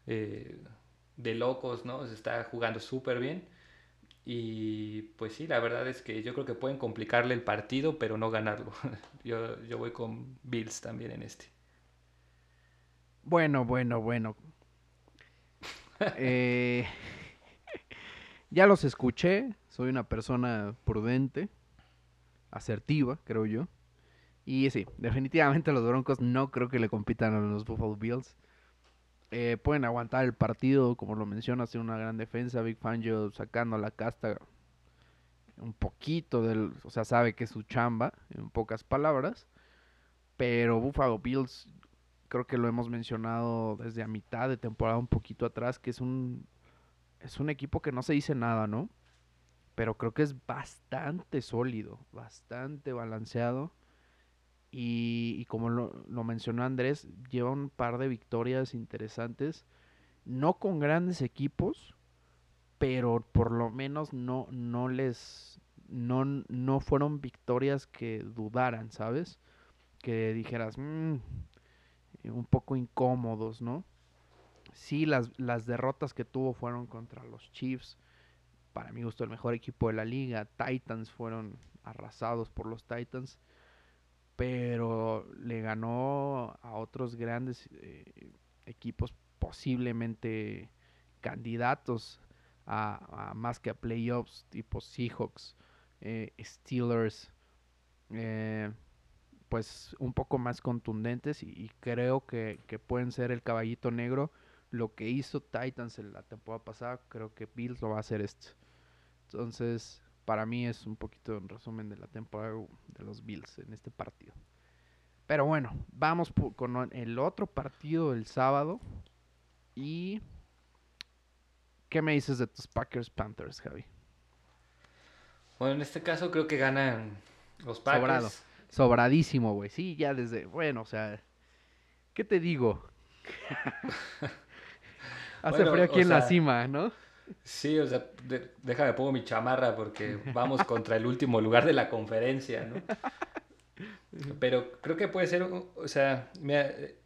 eh, de locos, ¿no? Se está jugando súper bien. Y pues sí, la verdad es que yo creo que pueden complicarle el partido, pero no ganarlo. yo, yo voy con Bills también en este. Bueno, bueno, bueno. Eh, ya los escuché. Soy una persona prudente, asertiva, creo yo. Y sí, definitivamente los Broncos no creo que le compitan a los Buffalo Bills. Eh, pueden aguantar el partido, como lo mencionas, tiene una gran defensa. Big Fangio sacando la casta un poquito del. O sea, sabe que es su chamba, en pocas palabras. Pero Buffalo Bills creo que lo hemos mencionado desde a mitad de temporada un poquito atrás, que es un, es un equipo que no se dice nada, ¿no? Pero creo que es bastante sólido, bastante balanceado. Y, como lo, mencionó Andrés, lleva un par de victorias interesantes, no con grandes equipos, pero por lo menos no, no les, no, no fueron victorias que dudaran, ¿sabes? Que dijeras, eh, un poco incómodos, ¿no? Sí, las, las derrotas que tuvo fueron contra los Chiefs. Para mí gustó el mejor equipo de la liga. Titans fueron arrasados por los Titans. Pero le ganó a otros grandes eh, equipos posiblemente candidatos a, más que a playoffs, tipo Seahawks, eh, Steelers, eh, pues un poco más contundentes y, creo que, pueden ser el caballito negro. Lo que hizo Titans en la temporada pasada, creo que Bills lo va a hacer esto. Entonces, para mí es un poquito un resumen de la temporada de los Bills en este partido. Pero bueno, vamos con el otro partido del sábado. Y... ¿Qué me dices de tus Packers Panthers, Javi? Bueno, en este caso creo que ganan los Packers. Sobradísimo, güey. Sí, ya desde. Bueno, o sea. ¿Qué te digo? Hace frío aquí en la cima, ¿no? Sí, o sea, déjame pongo mi chamarra porque vamos contra el último lugar de la conferencia, ¿no? Pero creo que puede ser, o sea,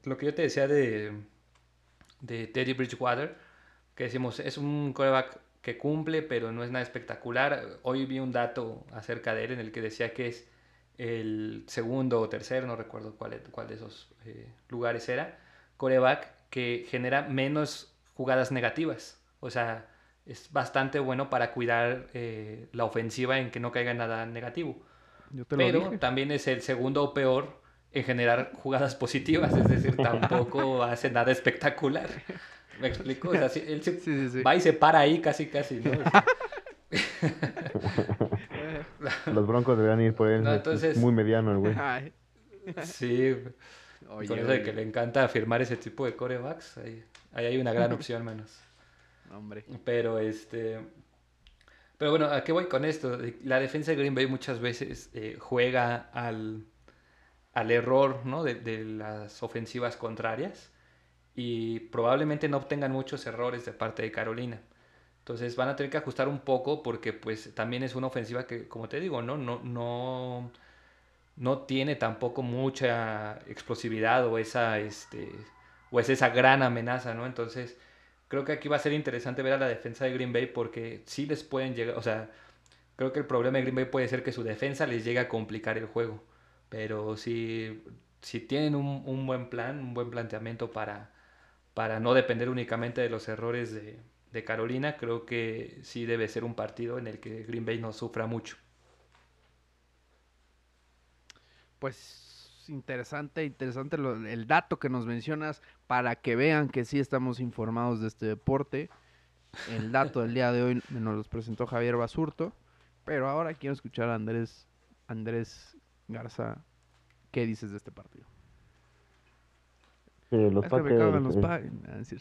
lo que yo te decía de, de Teddy Bridgewater, que decimos, es un coreback que cumple, pero no es nada espectacular. Hoy vi un dato acerca de él en el que decía que es el segundo o tercero, no recuerdo cuál, cuál de esos eh, lugares era, coreback que genera menos jugadas negativas. O sea, es bastante bueno para cuidar eh, la ofensiva en que no caiga nada negativo. Pero también es el segundo peor en generar jugadas positivas, es decir, tampoco hace nada espectacular. ¿Me explico? O sea, él se va y se para ahí casi, casi, ¿no? Los broncos deberían ir por él. es muy mediano el güey. Sí. Con eso de que le encanta firmar ese tipo de corebacks, ahí, ahí hay una gran opción menos. Hombre. Pero este. Pero bueno, ¿a qué voy con esto? La defensa de Green Bay muchas veces eh, juega al, al error ¿no? de, de, las ofensivas contrarias y probablemente no obtengan muchos errores de parte de Carolina. Entonces van a tener que ajustar un poco porque pues también es una ofensiva que, como te digo, no, no, no, no tiene tampoco mucha explosividad o esa, este, o es esa gran amenaza, ¿no? Entonces creo que aquí va a ser interesante ver a la defensa de Green Bay porque sí les pueden llegar, o sea, creo que el problema de Green Bay puede ser que su defensa les llegue a complicar el juego, pero si, si tienen un, un buen plan, un buen planteamiento para, para no depender únicamente de los errores de de Carolina, creo que sí debe ser un partido en el que Green Bay no sufra mucho. Pues interesante, interesante el dato que nos mencionas para que vean que sí estamos informados de este deporte. El dato del día de hoy nos lo presentó Javier Basurto, pero ahora quiero escuchar a Andrés, Andrés Garza, ¿qué dices de este partido? Sí, los Packers. sí,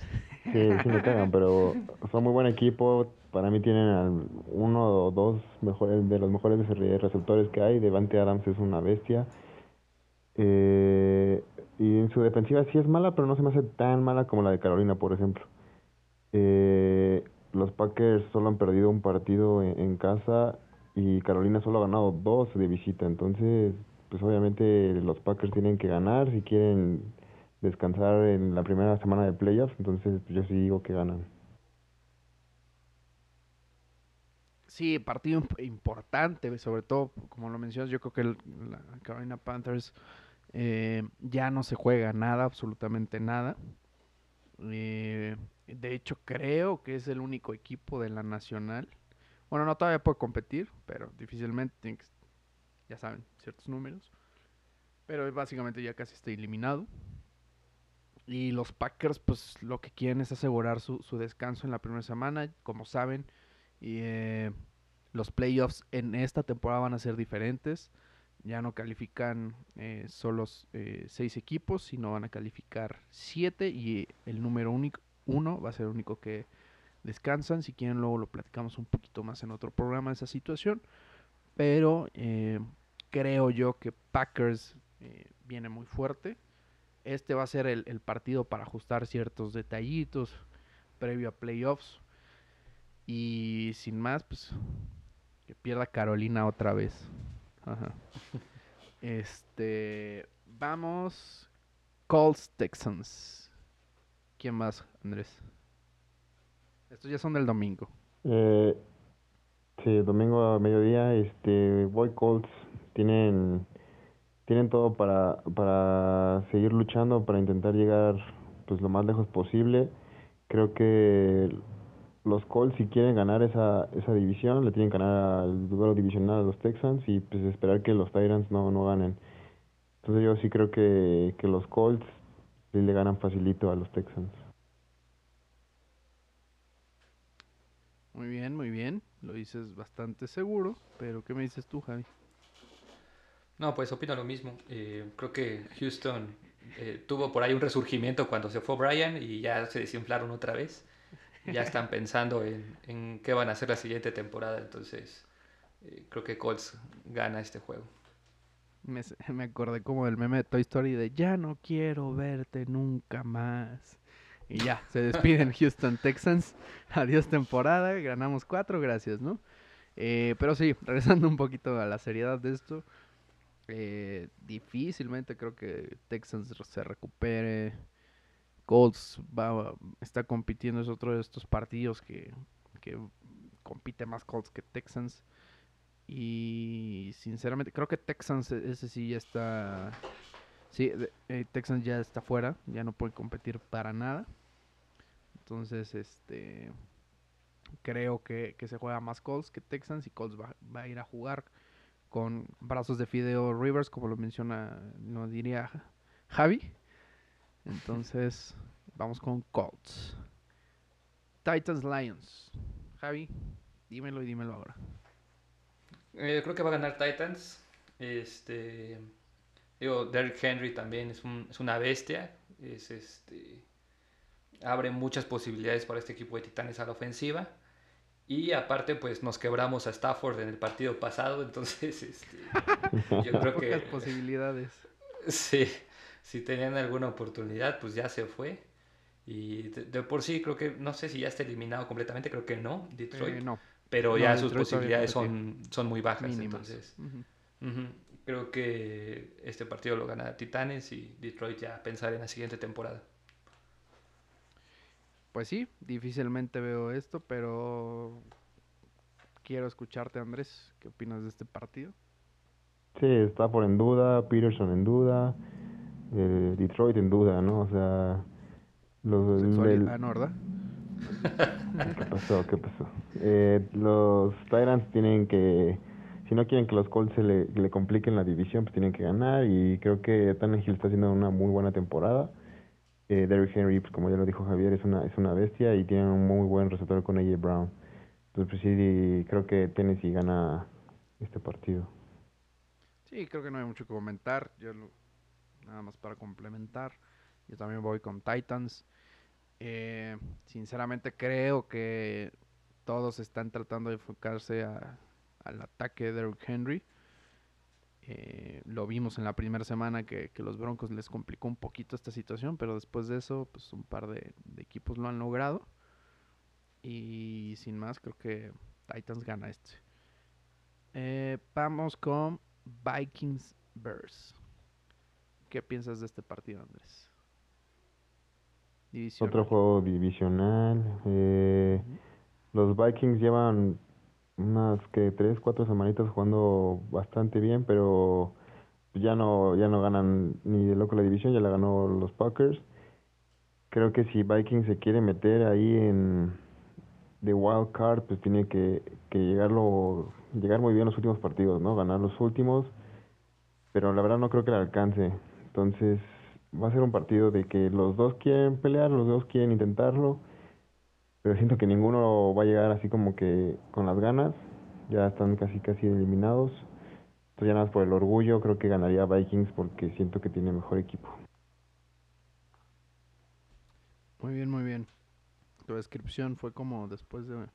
sí me cagan, pero son muy buen equipo. Para mí tienen uno o dos mejores de los mejores receptores que hay. Devante Adams es una bestia. Eh, y en su defensiva sí es mala, pero no se me hace tan mala como la de Carolina, por ejemplo. Eh, los Packers solo han perdido un partido en, casa y Carolina solo ha ganado dos de visita. Entonces, pues obviamente los Packers tienen que ganar si quieren descansar en la primera semana de playoffs, entonces pues, yo sí digo que ganan. Sí, partido importante, sobre todo, como lo mencionas, yo creo que la Carolina Panthers eh, ya no se juega nada, absolutamente nada. Eh, de hecho, creo que es el único equipo de la nacional. Bueno, no todavía puede competir, pero difícilmente, ya saben, ciertos números. Pero básicamente ya casi está eliminado. Y los Packers, pues lo que quieren es asegurar su, descanso en la primera semana. Como saben, y, eh, los playoffs en esta temporada van a ser diferentes. Ya no califican eh, solo eh, seis equipos, sino van a calificar siete. Y el número único, uno va a ser el único que descansan. Si quieren, luego lo platicamos un poquito más en otro programa esa situación. Pero creo yo que Packers viene muy fuerte este va a ser el, partido para ajustar ciertos detallitos previo a playoffs. Y sin más, pues que pierda Carolina otra vez. Este, vamos. Colts Texans. ¿Quién más, Andrés? Estos ya son del domingo. Eh, sí, domingo a mediodía. Este, Boy Colts tienen tienen todo para, para seguir luchando, para intentar llegar pues lo más lejos posible. Creo que los Colts si quieren ganar esa, esa división, le tienen que ganar al duelo divisional a los Texans y pues esperar que los Tyrants no, no ganen. Entonces yo sí creo que, que los Colts le ganan facilito a los Texans. Muy bien, muy bien. Lo dices bastante seguro, pero ¿qué me dices tú, Javi? No, pues opino lo mismo. Eh, creo que Houston eh, tuvo por ahí un resurgimiento cuando se fue Brian y ya se desinflaron otra vez. Ya están pensando en, qué van a hacer la siguiente temporada. Entonces, eh, creo que Colts gana este juego. Me, me acordé como del meme de Toy Story de ya no quiero verte nunca más. Y ya, se despiden Houston Texans. Adiós temporada, ganamos cuatro, gracias, ¿no? Eh, pero sí, regresando un poquito a la seriedad de esto, eh, difícilmente creo que Texans se recupere. Colts va, está compitiendo, es otro de estos partidos que, que compite más Colts que Texans. Y sinceramente, creo que Texans, e-, ese sí ya está. Sí, eh, Texans ya está fuera, ya no puede competir para nada. Entonces, este. Creo que, se juega más Colts que Texans y Colts va, a ir a jugar con brazos de Fideo Rivers, como lo menciona, no diría Javi. Entonces, vamos con Colts. Titans Lions. Javi, dímelo y dímelo ahora. Eh, creo que va a ganar Titans. Este. Digo, Derrick Henry también es, es una bestia. Es este. Abre muchas posibilidades para este equipo de Titanes a la ofensiva. Y aparte, pues nos quebramos a Stafford en el partido pasado, entonces este, yo creo que... Pocas posibilidades. Sí, si tenían alguna oportunidad, pues ya se fue. Y de, por sí creo que, no sé si ya está eliminado completamente, creo que no, Detroit. Eh, no. Pero ya sus posibilidades son, son muy bajas, entonces... Creo que este partido lo gana Titanes y Detroit ya pensar en la siguiente temporada. Pues sí, difícilmente veo esto, pero quiero escucharte, Andrés. ¿Qué opinas de este partido? Sí, está por en duda, Peterson en duda, eh, Detroit en duda, ¿no? O sea, los Sexualidad, ¿no, verdad? ¿Qué pasó? ¿Qué pasó? Eh, los Tyrants tienen que, si no quieren que los Colts se le, le compliquen la división, pues tienen que ganar y creo que Tannehill está haciendo una muy buena temporada Derrick Henry, pues como ya lo dijo Javier, es una, es una bestia y tiene un muy buen receptor con AJ Brown. Entonces, pues creo que Tennessee gana este partido. Sí, creo que no hay mucho que comentar. Yo nada más para complementar. Yo también voy con Titans. Eh, sinceramente creo que todos están tratando de enfocarse al ataque de Derrick Henry. Eh, lo vimos en la primera semana que, los Broncos les complicó un poquito esta situación, pero después de eso, pues un par de, equipos lo han logrado. Y sin más, creo que Titans gana este. Eh, vamos con Vikings Bears. ¿Qué piensas de este partido, Andrés? Otro juego divisional. Eh, los Vikings llevan unas que tres, cuatro semanitas jugando bastante bien, pero ya no, ya no ganan ni de loco la división, ya la ganó los Packers. Creo que si Vikings se quiere meter ahí en de wild card, pues tiene que, que llegarlo, llegar muy bien los últimos partidos, ¿no? Ganar los últimos, pero la verdad no creo que le alcance. Entonces va a ser un partido de que los dos quieren pelear, los dos quieren intentarlo pero siento que ninguno va a llegar así como que con las ganas. Ya están casi casi eliminados. Entonces ya nada más por el orgullo creo que ganaría Vikings porque siento que tiene mejor equipo. Muy bien, muy bien. Tu descripción fue como después de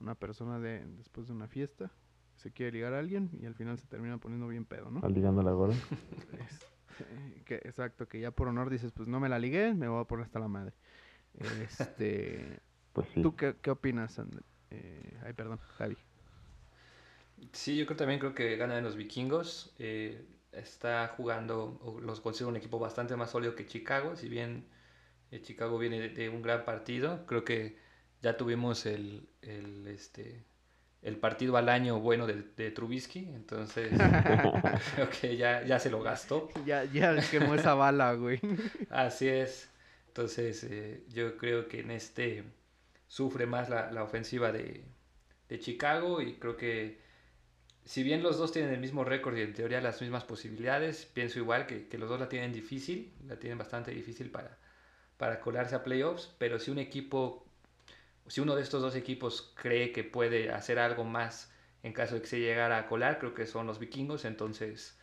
una persona de después de una fiesta se quiere ligar a alguien y al final se termina poniendo bien pedo, ¿no? Al ligando la gorra. que, exacto, que ya por honor dices, pues no me la ligué, me voy a poner hasta la madre. Este, pues ¿Tú qué, opinas, eh, ay, perdón, Javi? Sí, yo creo, también creo que ganan los vikingos. Eh, está jugando, los considero un equipo bastante más sólido que Chicago. Si bien eh, Chicago viene de, un gran partido, creo que ya tuvimos el, el, este, el partido al año bueno de, Trubisky. Entonces, creo que ya, ya se lo gastó. Ya, ya quemó esa bala, güey. Así es. Entonces, yo creo que en este sufre más la, la ofensiva de, de, Chicago y creo que si bien los dos tienen el mismo récord y en teoría las mismas posibilidades, pienso igual que, que, los dos la tienen difícil, la tienen bastante difícil para, para colarse a playoffs, pero si un equipo, si uno de estos dos equipos cree que puede hacer algo más en caso de que se llegara a colar, creo que son los vikingos, entonces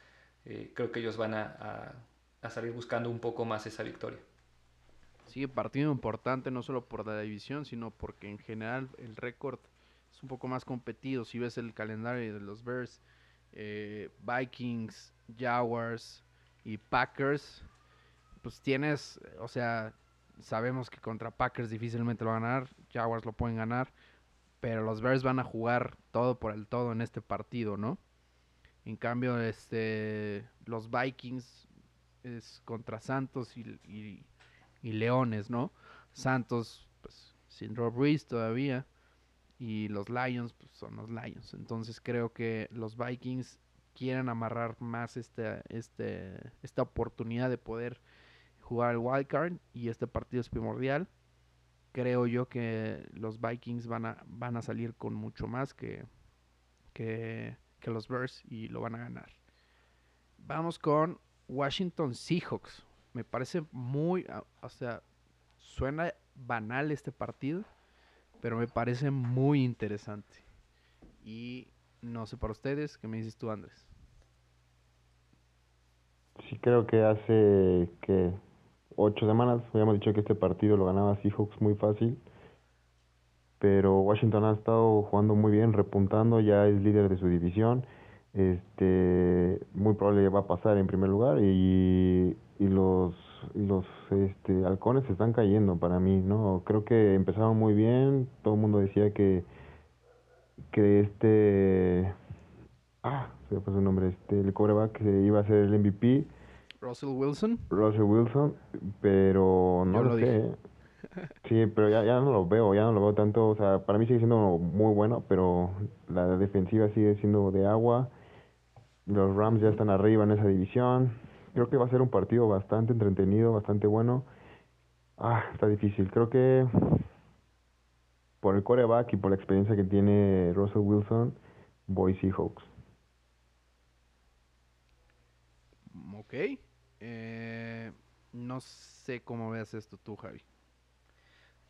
eh, creo que ellos van a, a, a salir buscando un poco más esa victoria. Sí, partido importante no solo por la división, sino porque en general el récord es un poco más competido. Si ves el calendario de los Bears, eh, Vikings, Jaguars y Packers, pues tienes, o sea, sabemos que contra Packers difícilmente lo van a ganar, Jaguars lo pueden ganar, pero los Bears van a jugar todo por el todo en este partido, ¿no? En cambio, este, los Vikings es contra Santos y, Leones, ¿no? Santos, pues, sin Rob Reese todavía. Y los Lions, pues, son los Lions. Entonces creo que los Vikings quieren amarrar más este, este, esta oportunidad de poder jugar el wild card y este partido es primordial. Creo yo que los Vikings van a, van a salir con mucho más que, que, que los Bears y lo van a ganar. Vamos con Washington Seahawks. Me parece muy, ah, o sea, suena banal este partido, pero me parece muy interesante. Y no sé para ustedes, ¿qué me dices tú, Andrés? Sí, creo que hace que ocho semanas habíamos dicho que este partido lo ganaba Seahawks muy fácil. Pero Washington ha estado jugando muy bien, repuntando, ya es líder de su división. Este, muy probable va a pasar en primer lugar y, y los los este, halcones se están cayendo para mí, ¿no? Creo que empezaron muy bien, todo el mundo decía que que este ah, se me pasó el nombre, este el coreback iba a ser el MVP Russell Wilson. Russell Wilson, pero no lo, sé. Sí, pero ya, ya no lo veo, ya no lo veo tanto. O sea, para mí sigue siendo muy bueno, pero la defensiva sigue siendo de agua. Los Rams ya están arriba en esa división. Creo que va a ser un partido bastante entretenido, bastante bueno. Ah, está difícil. Creo que por el coreback y por la experiencia que tiene Russell Wilson, voy Seahawks. Ok. Eh, no sé cómo veas esto tú, Javi.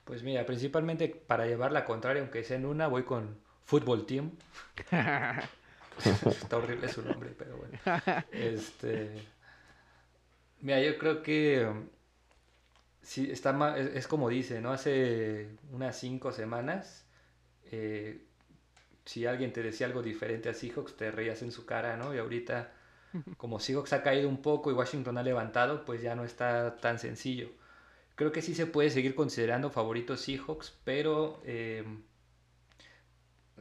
Pues mira, principalmente para llevar la contraria, aunque sea en una, voy con Football Team. Está horrible su nombre, pero bueno. Este, mira, yo creo que sí, está es, como dice, ¿no? Hace unas cinco semanas, eh, si alguien te decía algo diferente a Seahawks, te reías en su cara, ¿no? Y ahorita como Seahawks ha caído un poco y Washington ha levantado, pues ya no está tan sencillo. Creo que sí se puede seguir considerando favoritos Seahawks, pero eh,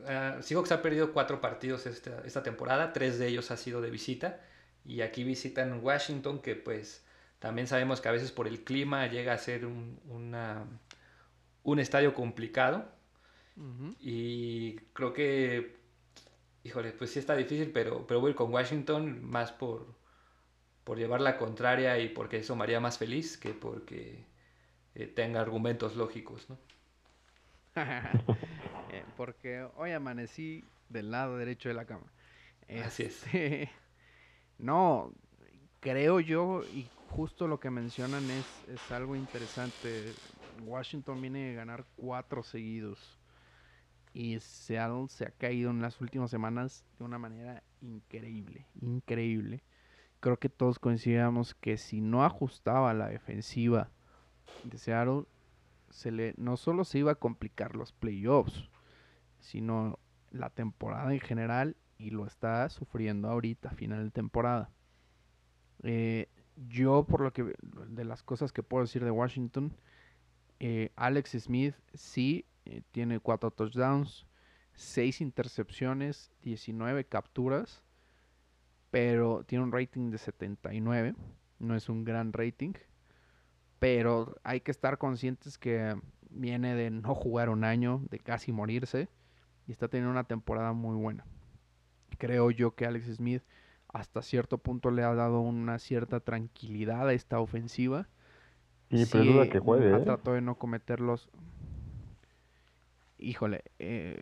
ah, Seahawks ha perdido cuatro partidos esta, temporada, tres de ellos ha sido de visita, y aquí visitan Washington, que pues también sabemos que a veces por el clima llega a ser un, un estadio complicado. Y creo que híjole, pues sí está difícil, pero, pero voy con Washington más por, por llevar la contraria y porque eso me haría más feliz que porque eh, tenga argumentos lógicos, ¿no? Eh, porque hoy amanecí del lado derecho de la cama. Así es. Este, no, creo yo, y justo lo que mencionan es, es algo interesante. Washington viene a ganar cuatro seguidos y Seattle se ha caído en las últimas semanas de una manera increíble, increíble. Creo que todos coincidíamos que si no ajustaba la defensiva de Seattle, se le, no solo se iba a complicar los playoffs, sino la temporada en general y lo está sufriendo ahorita, final de temporada. Eh, yo, por lo que de las cosas que puedo decir de Washington, eh, Alex Smith sí eh, tiene cuatro touchdowns, seis intercepciones, 19 capturas, pero tiene un rating de 79. No es un gran rating, pero hay que estar conscientes que viene de no jugar un año, de casi morirse, y está teniendo una temporada muy buena. Creo yo que Alex Smith hasta cierto punto le ha dado una cierta tranquilidad a esta ofensiva. Y sí, que juegue. ¿eh? tratado de no cometerlos híjole, eh,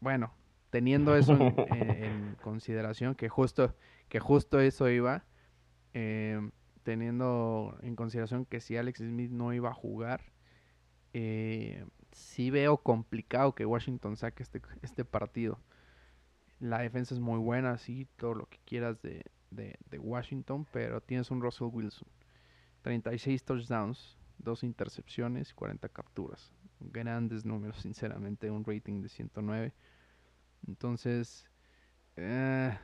bueno, teniendo eso en, consideración, que justo, que justo eso iba, eh, teniendo en consideración que si Alex Smith no iba a jugar, eh, sí veo complicado que Washington saque este, este partido. La defensa es muy buena, sí, todo lo que quieras de, de, Washington, pero tienes un Russell Wilson. 36 touchdowns, 2 intercepciones, 40 capturas grandes números, sinceramente, un rating de 109. Entonces, eh,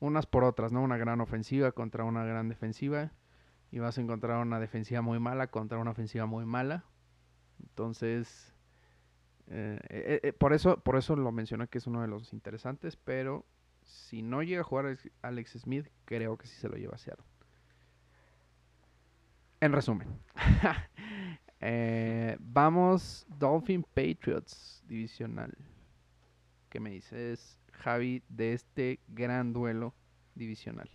unas por otras, ¿no? Una gran ofensiva contra una gran defensiva. y vas a encontrar una defensiva muy mala contra una ofensiva muy mala. Entonces, eh, eh, eh, por, eso, por eso lo mencioné que es uno de los interesantes, pero si no llega a jugar Alex Smith, creo que sí se lo lleva a Seattle. En resumen, vamos Dolphin Patriots divisional. ¿Qué me dices, Javi, de este gran duelo divisional?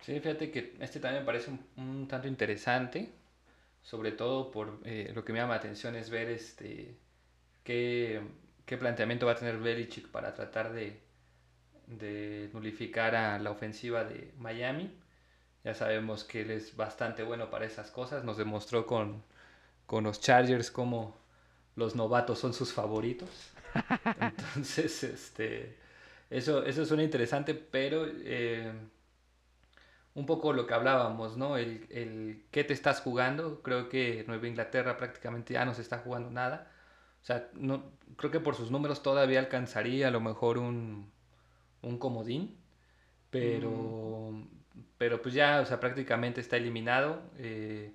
Sí, fíjate que este también me parece un, tanto interesante, sobre todo por eh, lo que me llama la atención es ver este qué, planteamiento va a tener Belichick para tratar de, de nulificar a la ofensiva de Miami. Ya sabemos que él es bastante bueno para esas cosas, nos demostró con, con los Chargers como los novatos son sus favoritos. Entonces, este, eso, eso suena interesante, pero eh, un poco lo que hablábamos, ¿no? El, el qué te estás jugando. Creo que Nueva Inglaterra prácticamente ya no se está jugando nada. O sea, no, creo que por sus números todavía alcanzaría a lo mejor un, un comodín. Pero, mm. pero pues ya, o sea, prácticamente está eliminado. Eh,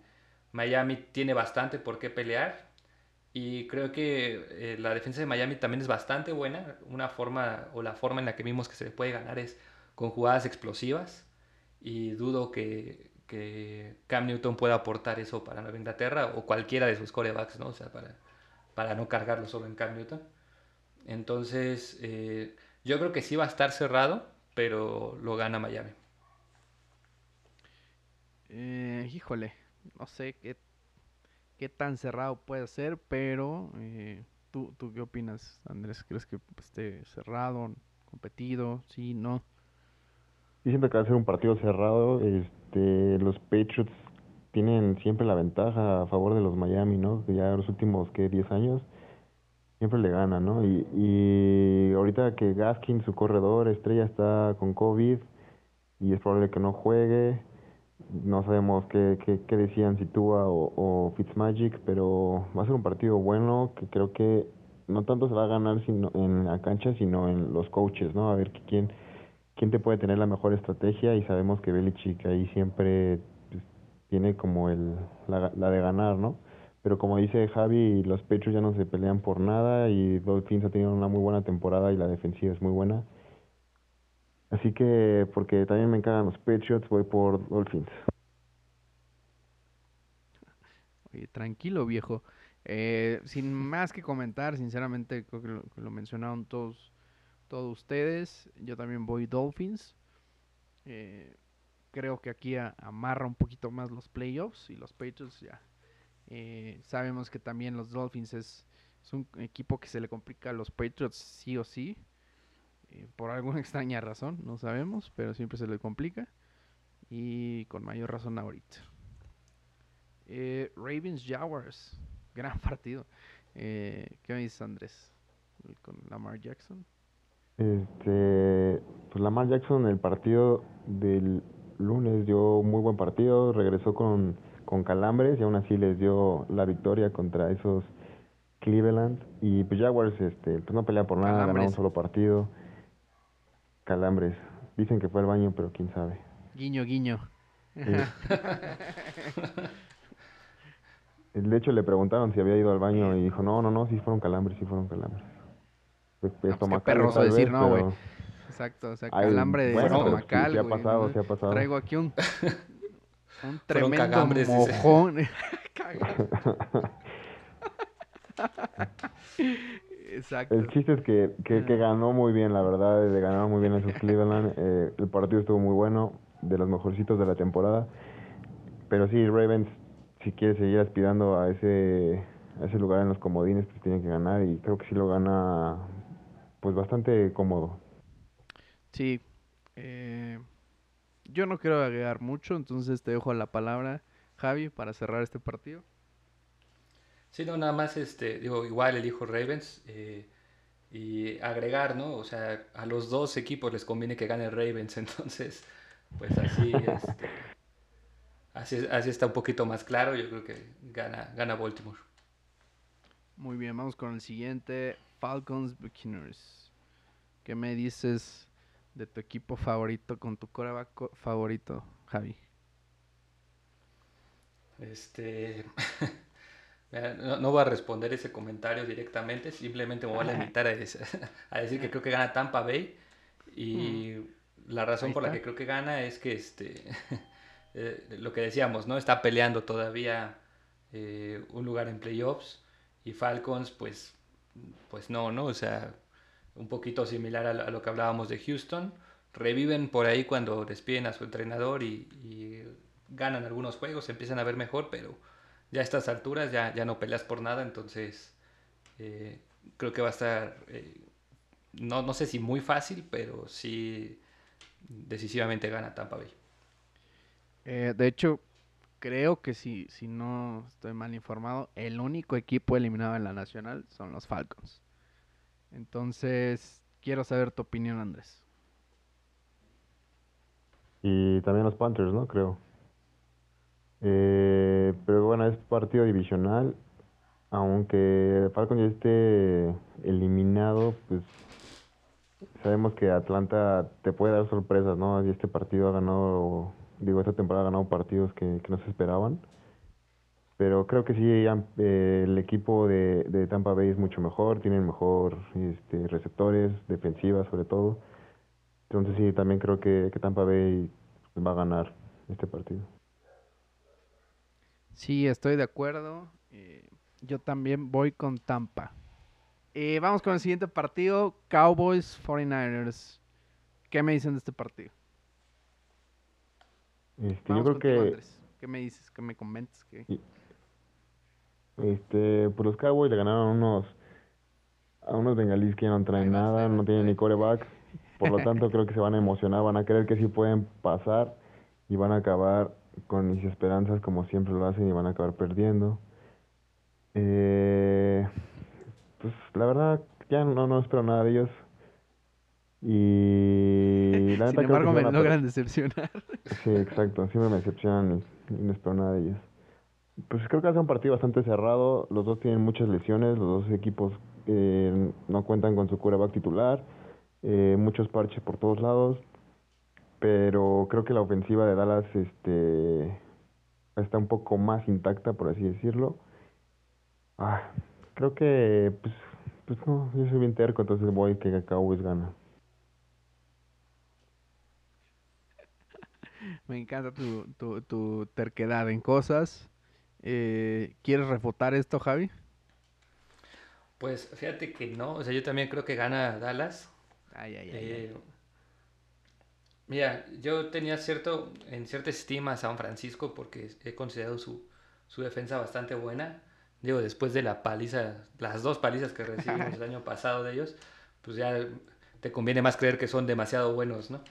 Miami tiene bastante por qué pelear. Y creo que eh, la defensa de Miami también es bastante buena. Una forma, o la forma en la que vimos que se le puede ganar es con jugadas explosivas y dudo que, Cam Newton pueda aportar eso para Nueva Inglaterra o cualquiera de sus corebacks, ¿no? O sea, para, para no cargarlo solo en Cam Newton. Entonces, eh, yo creo que sí va a estar cerrado, pero lo gana Miami. Eh, híjole, no sé qué, qué tan cerrado puede ser, pero eh, ¿tú, ¿tú qué opinas, Andrés? ¿Crees que esté cerrado, competido? Sí, no. Yo siento que va a ser un partido cerrado. Este, los Patriots tienen siempre la ventaja a favor de los Miami, ¿no? Que ya los últimos, ¿qué? 10 años siempre le ganan, ¿no? Y, y ahorita que Gaskin, su corredor estrella, está con COVID y es probable que no juegue. No sabemos qué, qué, qué decían si Tua o, o Fitzmagic, pero va a ser un partido bueno que creo que no tanto se va a ganar sino en la cancha, sino en los coaches, ¿no? A ver quién quién te puede tener la mejor estrategia y sabemos que Belichick ahí siempre pues, tiene como el, la, la, de ganar, ¿no? Pero como dice Javi, los Patriots ya no se pelean por nada y Dolphins ha tenido una muy buena temporada y la defensiva es muy buena. Así que, porque también me encargan los Patriots, voy por Dolphins. Oye, tranquilo, viejo. Eh, sin más que comentar, sinceramente, creo que lo, que lo mencionaron todos todos ustedes. Yo también voy Dolphins. Eh, creo que aquí amarra un poquito más los playoffs y los Patriots ya. Eh, sabemos que también los Dolphins es, un equipo que se le complica a los Patriots sí o sí. Eh, por alguna extraña razón, no sabemos, pero siempre se le complica. Y con mayor razón ahorita. Ravens Jaguars, gran partido. ¿Qué me dices, Andrés? Con Lamar Jackson. Este, pues Lamar Jackson el partido del lunes dio muy buen partido, regresó con, con calambres y aún así les dio la victoria contra esos Cleveland y pues Jaguars este, pues no pelea por nada, ganó un solo partido. Calambres. Dicen que fue al baño, pero quién sabe. Guiño, guiño. de hecho le preguntaron si había ido al baño y dijo, no, no, no, sí fueron calambres, sí fueron calambres. Pues, pues, pues perroso decir, no, güey. Exacto, o sea, calambre de bueno, estomacal, sí ha pasado, sí ha pasado. Traigo aquí un, un tremendo mojón. Exacto. El chiste es que, que, que, ganó muy bien, la verdad, le ganaron muy bien a esos Cleveland. Eh, el partido estuvo muy bueno, de los mejorcitos de la temporada. Pero sí, Ravens, si quiere seguir aspirando a ese, a ese lugar en los comodines, pues tiene que ganar y creo que sí lo gana pues bastante cómodo. Sí. Eh, yo no quiero agregar mucho, entonces te dejo la palabra, Javi, para cerrar este partido. Sí, no, nada más, este, digo, igual elijo Ravens eh, y agregar, ¿no? O sea, a los dos equipos les conviene que gane Ravens, entonces, pues así, este, así, así está un poquito más claro, yo creo que gana, gana Baltimore. Muy bien, vamos con el siguiente. Falcons Buccaneers. ¿Qué me dices de tu equipo favorito con tu coreback favorito, Javi? Este. no, voy a responder ese comentario directamente, simplemente me voy a limitar a, decir que creo que gana Tampa Bay. Y mm. la razón por la que creo que gana es que este. Eh, lo que decíamos, ¿no? Está peleando todavía eh, un lugar en playoffs. Y Falcons, pues. Pues no, ¿no? O sea, un poquito similar a lo que hablábamos de Houston reviven por ahí cuando despiden a su entrenador y, ganan algunos juegos, empiezan a ver mejor, pero ya a estas alturas ya, ya no peleas por nada, entonces eh, creo que va a estar, eh, no, no sé si muy fácil, pero sí decisivamente gana Tampa Bay. Eh, de hecho, creo que si, si no estoy mal informado, el único equipo eliminado en la nacional son los Falcons. Entonces, quiero saber tu opinión, Andrés. Y también los Panthers, ¿no? Creo. Eh, pero bueno, es partido divisional. Aunque Falcon ya esté eliminado, pues sabemos que Atlanta te puede dar sorpresas, ¿no? Y este partido ha ganado, digo, esta temporada ha ganado partidos que, no se esperaban. Pero creo que sí, eh, el equipo de, de, Tampa Bay es mucho mejor, tienen mejor este, receptores, defensivas sobre todo. Entonces sí, también creo que, que Tampa Bay va a ganar este partido. Sí, estoy de acuerdo. Eh, yo también voy con Tampa. Eh, vamos con el siguiente partido, Cowboys 49ers. ¿Qué me dicen de este partido? Este, yo creo que... ¿Qué me dices? ¿Qué me comentas? Este, pues los Cowboys le ganaron unos a unos bengalíes que no traen nada, no tienen ni coreback. Por lo tanto, creo que se van a emocionar, van a creer que sí pueden pasar y van a acabar con mis esperanzas como siempre lo hacen y van a acabar perdiendo. Eh, pues la verdad, ya no, no espero nada de ellos. Y la Sin embargo, me logran decepcionar. Sí, exacto. Siempre me decepcionan y, no espero nada de ellos. Pues creo que hace un partido bastante cerrado. Los dos tienen muchas lesiones. Los dos equipos eh, no cuentan con su quarterback titular eh, muchos parches por todos lados, pero creo que la ofensiva de Dallas este, está un poco más intacta, por así decirlo. Ah, creo que, pues, pues no, yo soy bien terco, entonces voy que Cowboys gana. Me encanta tu, tu, tu terquedad en cosas. Eh, ¿Quieres refutar esto, Javi? Pues fíjate que no, o sea, yo también creo que gana Dallas. Ay, ay, ay, eh, Mira, yo tenía cierto, en cierta estima a San Francisco porque he considerado su, su defensa bastante buena. Digo, después de la paliza, las dos palizas que recibimos el año pasado de ellos, pues ya te conviene más creer que son demasiado buenos, ¿no?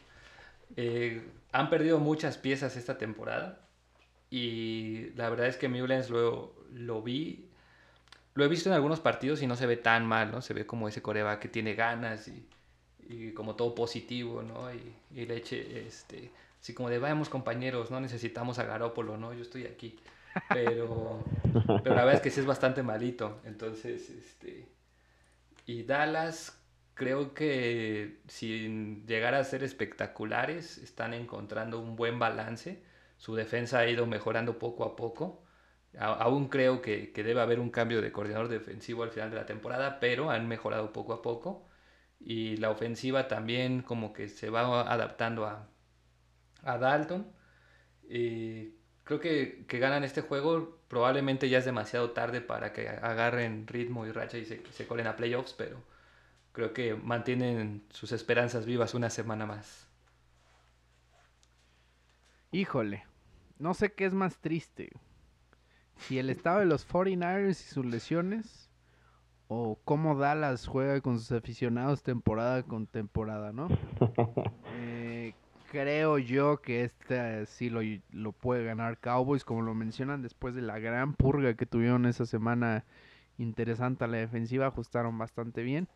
Eh, han perdido muchas piezas esta temporada y la verdad es que Mullens lo, lo vi, lo he visto en algunos partidos y no se ve tan mal, ¿no? Se ve como ese coreba que tiene ganas y, y como todo positivo, ¿no? Y, y le eche, este, así como de, vamos compañeros, no necesitamos a Garópolo, ¿no? Yo estoy aquí. Pero, pero la verdad es que sí es bastante malito. Entonces, este, y Dallas, creo que sin llegar a ser espectaculares, están encontrando un buen balance. Su defensa ha ido mejorando poco a poco. aún creo que, que, debe haber un cambio de coordinador defensivo al final de la temporada, pero han mejorado poco a poco y la ofensiva también como que se va adaptando a, a Dalton. y creo que, que, ganan este juego. Probablemente ya es demasiado tarde para que agarren ritmo y racha y se, se colen a playoffs, pero creo que mantienen sus esperanzas vivas una semana más. Híjole, no sé qué es más triste. Si el estado de los 49ers y sus lesiones o cómo Dallas juega con sus aficionados temporada con temporada, ¿no? Eh, creo yo que este sí lo, lo, puede ganar Cowboys, como lo mencionan, después de la gran purga que tuvieron esa semana interesante a la defensiva, ajustaron bastante bien.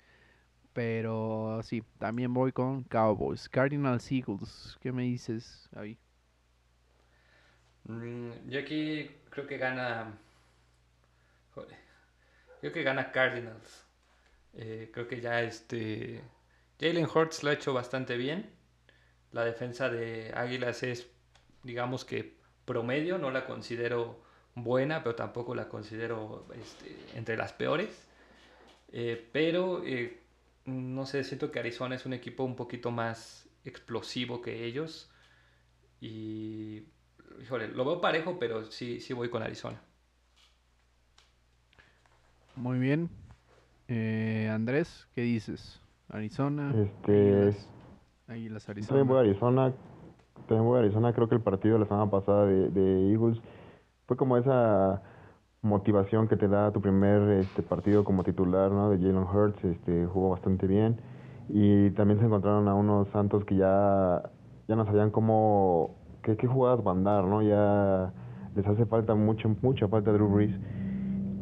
Pero sí, también voy con Cowboys. Cardinals Eagles, ¿qué me dices ahí? Mm, yo aquí creo que gana... Joder Creo que gana Cardinals. Eh, creo que ya este. Jalen Hurts lo ha hecho bastante bien. La defensa de Águilas es, digamos que promedio, no la considero buena, pero tampoco la considero este, entre las peores. Eh, pero, eh, no sé, siento que Arizona es un equipo un poquito más explosivo que ellos. Y, híjole, lo veo parejo, pero sí, sí voy con Arizona. Muy bien. Eh, Andrés, ¿qué dices? Arizona. Este. Águilas, Arizona. También voy a Arizona. También voy a Arizona. Creo que el partido de la semana pasada de, de Eagles fue como esa motivación que te da tu primer este, partido como titular, ¿no? De Jalen Hurts, este, jugó bastante bien. Y también se encontraron a unos Santos que ya, ya no sabían cómo, qué, qué jugadas mandar, ¿no? Ya les hace falta mucho, mucha falta Drew Brees.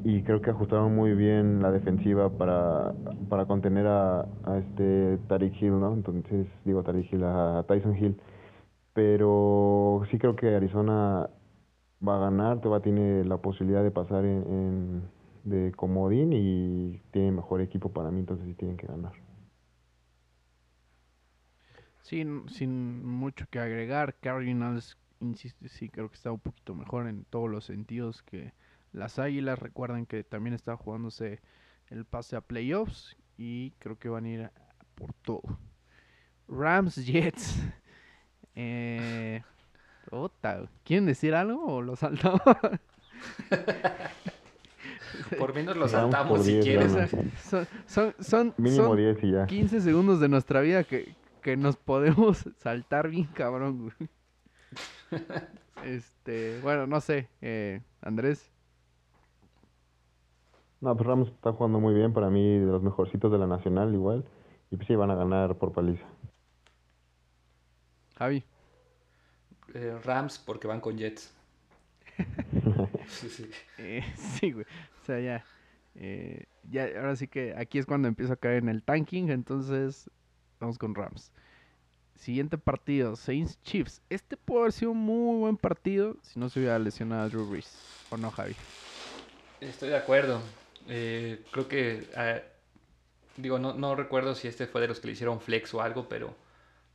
Y creo que ajustaron muy bien la defensiva para, para contener a, a este Tariq Hill, ¿no? Entonces, digo Tariq Hill, a Tyson Hill. Pero sí creo que Arizona va a ganar, todavía tiene la posibilidad de pasar en, de comodín y tiene mejor equipo para mí, entonces sí tienen que ganar. Sin, sin mucho que agregar, Cardinals, insisto, sí creo que está un poquito mejor en todos los sentidos que las Águilas. Recuerden que también está jugándose el pase a playoffs y creo que van a ir por todo. Rams Jets. Eh, ¿Quieren decir algo o lo saltamos? por menos lo saltamos si quieres. Son, son, Mínimo 10 y ya. 15 segundos de nuestra vida que, nos podemos saltar bien cabrón, Este, bueno, no sé, eh, Andrés. No, pues Ramos está jugando muy bien, para mí de los mejorcitos de la Nacional igual, y pues sí van a ganar por paliza. Javi. Eh, Rams porque van con Jets. sí, sí. Eh, sí, güey. O sea, ya, eh, ya. Ahora sí que aquí es cuando empiezo a caer en el tanking. Entonces, vamos con Rams. Siguiente partido, Saints Chiefs. Este puede haber sido un muy buen partido si no se hubiera lesionado a Drew Brees. ¿O no, Javi? Estoy de acuerdo. creo que. Ah, digo, no, no recuerdo si este fue de los que le hicieron flex o algo, pero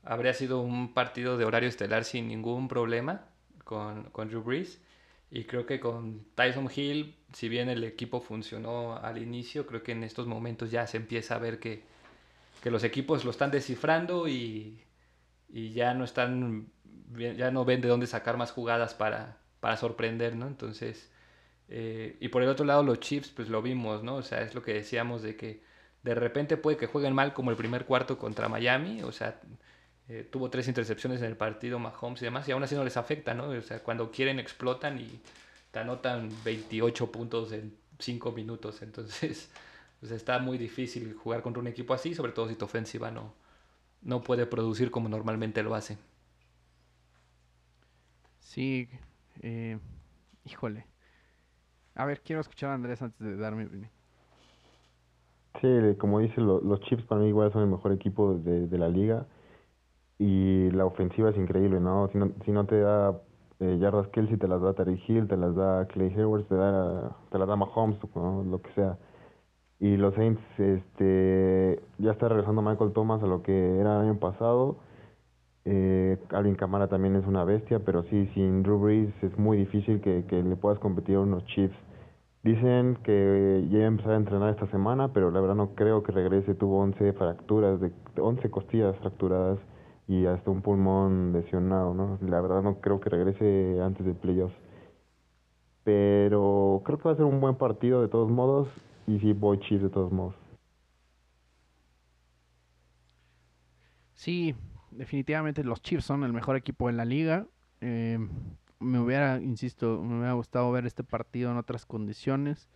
habría sido un partido de horario estelar sin ningún problema con, con Drew Brees. Y creo que con Tyson Hill, si bien el equipo funcionó al inicio, creo que en estos momentos ya se empieza a ver que, que los equipos lo están descifrando y, y, ya no están ya no ven de dónde sacar más jugadas para, para sorprender, ¿no? Entonces, eh, y por el otro lado los Chiefs, pues lo vimos, ¿no? O sea, es lo que decíamos de que de repente puede que jueguen mal como el primer cuarto contra Miami, o sea, eh, tuvo tres intercepciones en el partido Mahomes y demás, y aún así no les afecta, ¿no? O sea, cuando quieren explotan y te anotan 28 puntos en 5 minutos, entonces pues está muy difícil jugar contra un equipo así, sobre todo si tu ofensiva no, no puede producir como normalmente lo hace. Sí, eh, híjole. A ver, quiero escuchar a Andrés antes de darme. Sí, como dice, los Chips para mí igual son el mejor equipo de, de la liga y la ofensiva es increíble, ¿no? Si no, si no te da eh, yardas Kelsey, te las da Terry Hill, te las da Clay Edwards, te, da, te las da Mahomes, lo que sea. Y los Saints, este, ya está regresando Michael Thomas a lo que era el año pasado. Eh, Alvin Kamara también es una bestia, pero sí, sin Drew Brees es muy difícil que, que le puedas competir a unos Chiefs. Dicen que ya iba a a entrenar esta semana, pero la verdad no creo que regrese. Tuvo 11 fracturas, de 11 costillas fracturadas y hasta un pulmón lesionado, ¿no? La verdad no creo que regrese antes de playoffs. Pero creo que va a ser un buen partido de todos modos y sí voy Chiefs de todos modos. Sí, definitivamente los Chiefs son el mejor equipo en la liga. Eh, me hubiera, insisto, me hubiera gustado ver este partido en otras condiciones.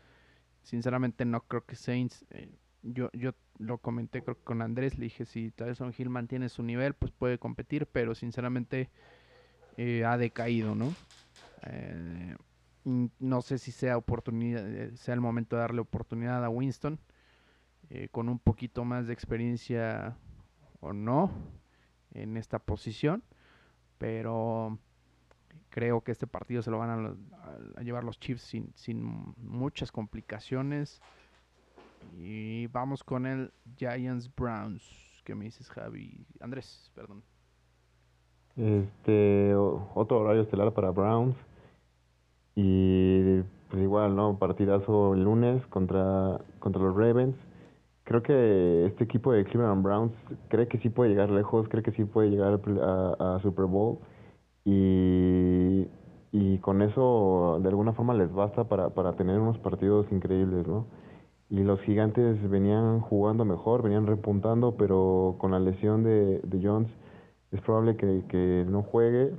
Sinceramente no creo que Saints eh, yo, yo lo comenté creo con Andrés, le dije si Tyson Hill mantiene su nivel, pues puede competir, pero sinceramente eh, ha decaído, ¿no? Eh, no sé si sea oportunidad, eh, sea el momento de darle oportunidad a Winston con un poquito más de experiencia o no en esta posición, pero creo que este partido se lo van a, a llevar los Chiefs sin, sin muchas complicaciones. Y vamos con el Giants Browns. ¿Qué me dices, Javi? Andrés, perdón. Este, otro horario estelar para Browns. Y pues igual, ¿no? Partidazo el lunes contra, contra los Ravens. Creo que este equipo de Cleveland Browns cree que sí puede llegar lejos, cree que sí puede llegar a, a Super Bowl. Y, y con eso de alguna forma les basta para, para tener unos partidos increíbles, ¿no? Y los gigantes venían jugando mejor, venían repuntando, pero con la lesión de, de Jones es probable que, que no juegue.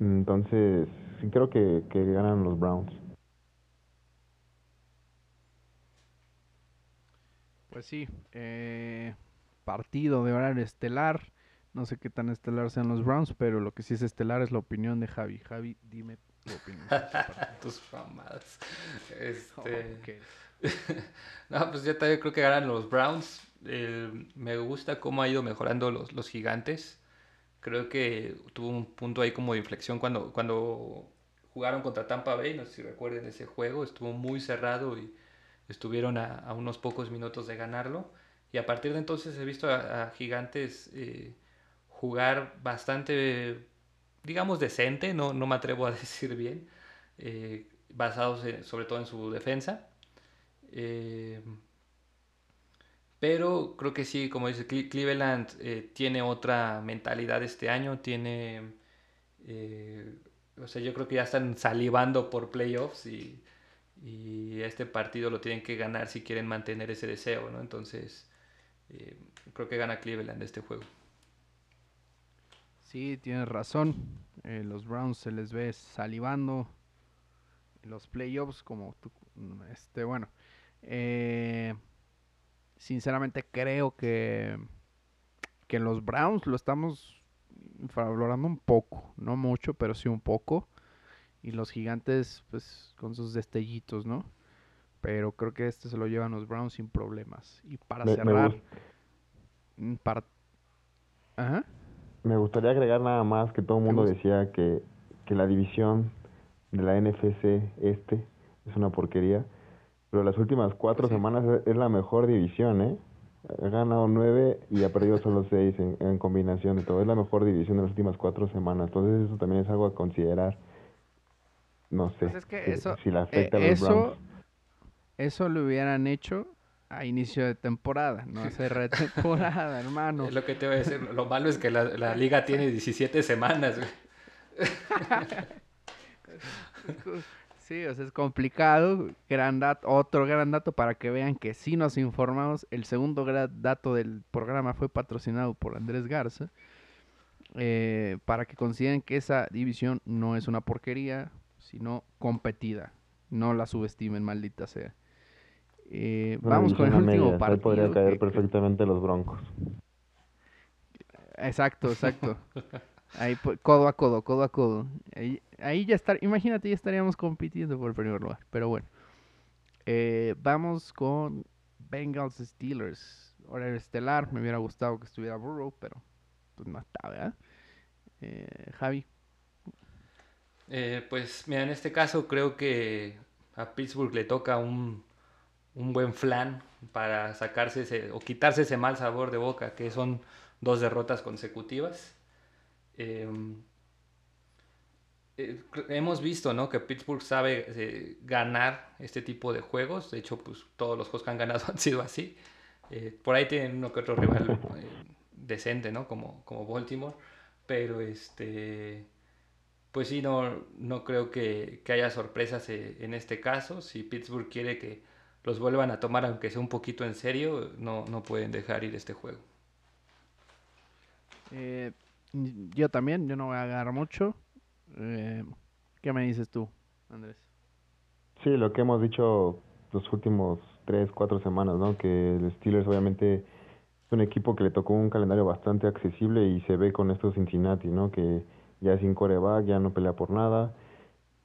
Entonces, sí creo que, que ganan los Browns. Pues sí, eh, partido de horario estelar. No sé qué tan estelar sean los Browns, pero lo que sí es estelar es la opinión de Javi. Javi, dime tu opinión. Tus famadas. Este... no, pues yo también creo que ganan los Browns. Eh, me gusta cómo ha ido mejorando los, los gigantes. Creo que tuvo un punto ahí como de inflexión cuando, cuando jugaron contra Tampa Bay. No sé si recuerden ese juego. Estuvo muy cerrado y estuvieron a, a unos pocos minutos de ganarlo. Y a partir de entonces he visto a, a gigantes eh, jugar bastante, digamos, decente, no, no me atrevo a decir bien, eh, basados sobre todo en su defensa. Eh, pero creo que sí, como dice Cleveland, eh, tiene otra mentalidad este año, tiene... o sea, yo creo que ya están salivando por playoffs y, y, este partido lo tienen que ganar si quieren mantener ese deseo, ¿no? Entonces, creo que gana Cleveland este juego. Sí, tienes razón. Eh, los Browns se les ve salivando. Los playoffs, como tú, este, bueno. Eh, sinceramente creo que, que los Browns lo estamos infravalorando un poco. No mucho, pero sí un poco. Y los gigantes, pues, con sus destellitos, ¿no? Pero creo que este se lo llevan los Browns sin problemas. Y para cerrar... Mm, para... Ajá. Me gustaría agregar nada más que todo el mundo decía que, que la división de la NFC este es una porquería, pero las últimas cuatro semanas es la mejor división, ¿eh? Ha ganado nueve y ha perdido solo seis en, combinación de todo. Es la mejor división de las últimas cuatro semanas. Entonces eso también es algo a considerar. No sé pues si, le afecta a los eso, Browns. Eso lo hubieran hecho a inicio de temporada, no hace retemporada, hermano. Es lo que te voy a decir. Lo malo es que la, liga tiene 17 semanas. Sí, o sea, es complicado. Gran dato, otro gran dato para que vean que sí nos informamos. El segundo gran dato del programa fue patrocinado por Andrés Garza. Eh, para que consideren que esa división no es una porquería, sino competida. No la subestimen, maldita sea. Eh, vamos con el último partido. podría caer perfectamente los Broncos. Exacto, exacto. Ahí codo a codo, codo a codo. Ahí, ya está, imagínate, ya estaríamos compitiendo por el primer lugar. Pero bueno. Eh, vamos con Bengals Steelers. Hora estelar, me hubiera gustado que estuviera Burrow, pero pues no está, ¿verdad? Eh, Javi. pues mira, en este caso creo que a Pittsburgh le toca un un buen flan para sacarse ese, o quitarse ese mal sabor de boca, que son dos derrotas consecutivas. Em, eh, hemos visto ¿no? que Pittsburgh sabe eh, ganar este tipo de juegos. De hecho, pues todos los juegos que han ganado han sido así. Eh, por ahí tienen uno que otro rival decente, ¿no? Como, como Baltimore. Pero este. Pues sí, no, no creo que, que haya sorpresas en este caso. Si Pittsburgh quiere que los vuelvan a tomar, aunque sea un poquito en serio, no, no pueden dejar ir este juego. Eh, yo también, yo no voy a agarrar mucho. Eh, ¿Qué me dices tú, Andrés? Sí, lo que hemos dicho los últimos tres, cuatro semanas, ¿no? Que el Steelers obviamente es un equipo que le tocó un calendario bastante accesible y se ve con estos Cincinnati, ¿no? Que ya sin coreback, ya no pelea por nada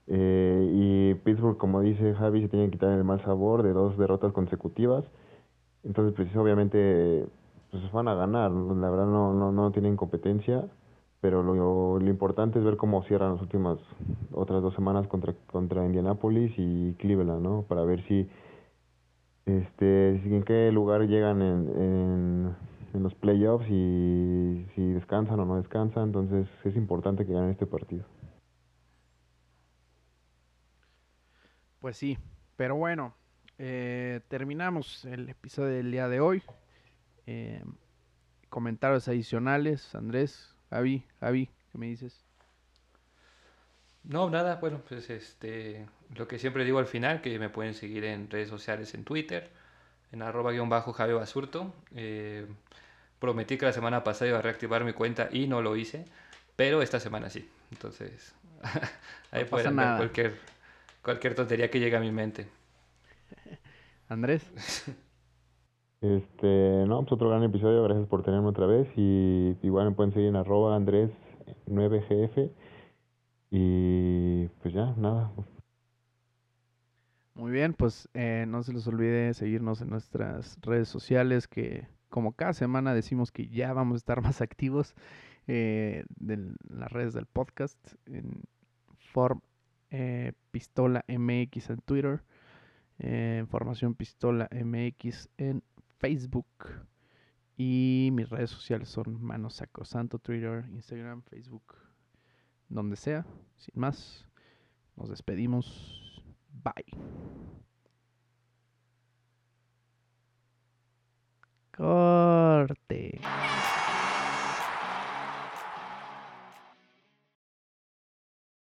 eh, y Pittsburgh, como dice Javi, se tiene que quitar el mal sabor de dos derrotas consecutivas. Entonces, pues obviamente, pues van a ganar. La verdad no, no, no tienen competencia, pero lo, lo importante es ver cómo cierran las últimas otras dos semanas contra, contra Indianapolis y Cleveland, ¿no? Para ver si, este, en qué lugar llegan en, en, en los playoffs y si descansan o no descansan. Entonces, es importante que ganen este partido. Pues sí, pero bueno, eh, terminamos el episodio del día de hoy. Eh, comentarios adicionales, Andrés, Javi, Javi, ¿qué me dices? No, nada, bueno, pues este, lo que siempre digo al final, que me pueden seguir en redes sociales, en Twitter, en arroba guion bajo Javi Basurto. Eh, prometí que la semana pasada iba a reactivar mi cuenta y no lo hice, pero esta semana sí. Entonces, ahí pueden ver cualquier, cualquier tontería que llegue a mi mente. Andrés. Este, no, pues otro gran episodio, gracias por tenerme otra vez y igual me pueden seguir en arroba Andrés 9GF y pues ya, nada. Muy bien, pues eh, no se les olvide seguirnos en nuestras redes sociales que como cada semana decimos que ya vamos a estar más activos eh, en las redes del podcast en Form eh, Pistola MX en Twitter, en Formación Pistola MX en Facebook y mis redes sociales son Manos Santo, Twitter, Instagram, Facebook, donde sea. Sin más, nos despedimos. Bye.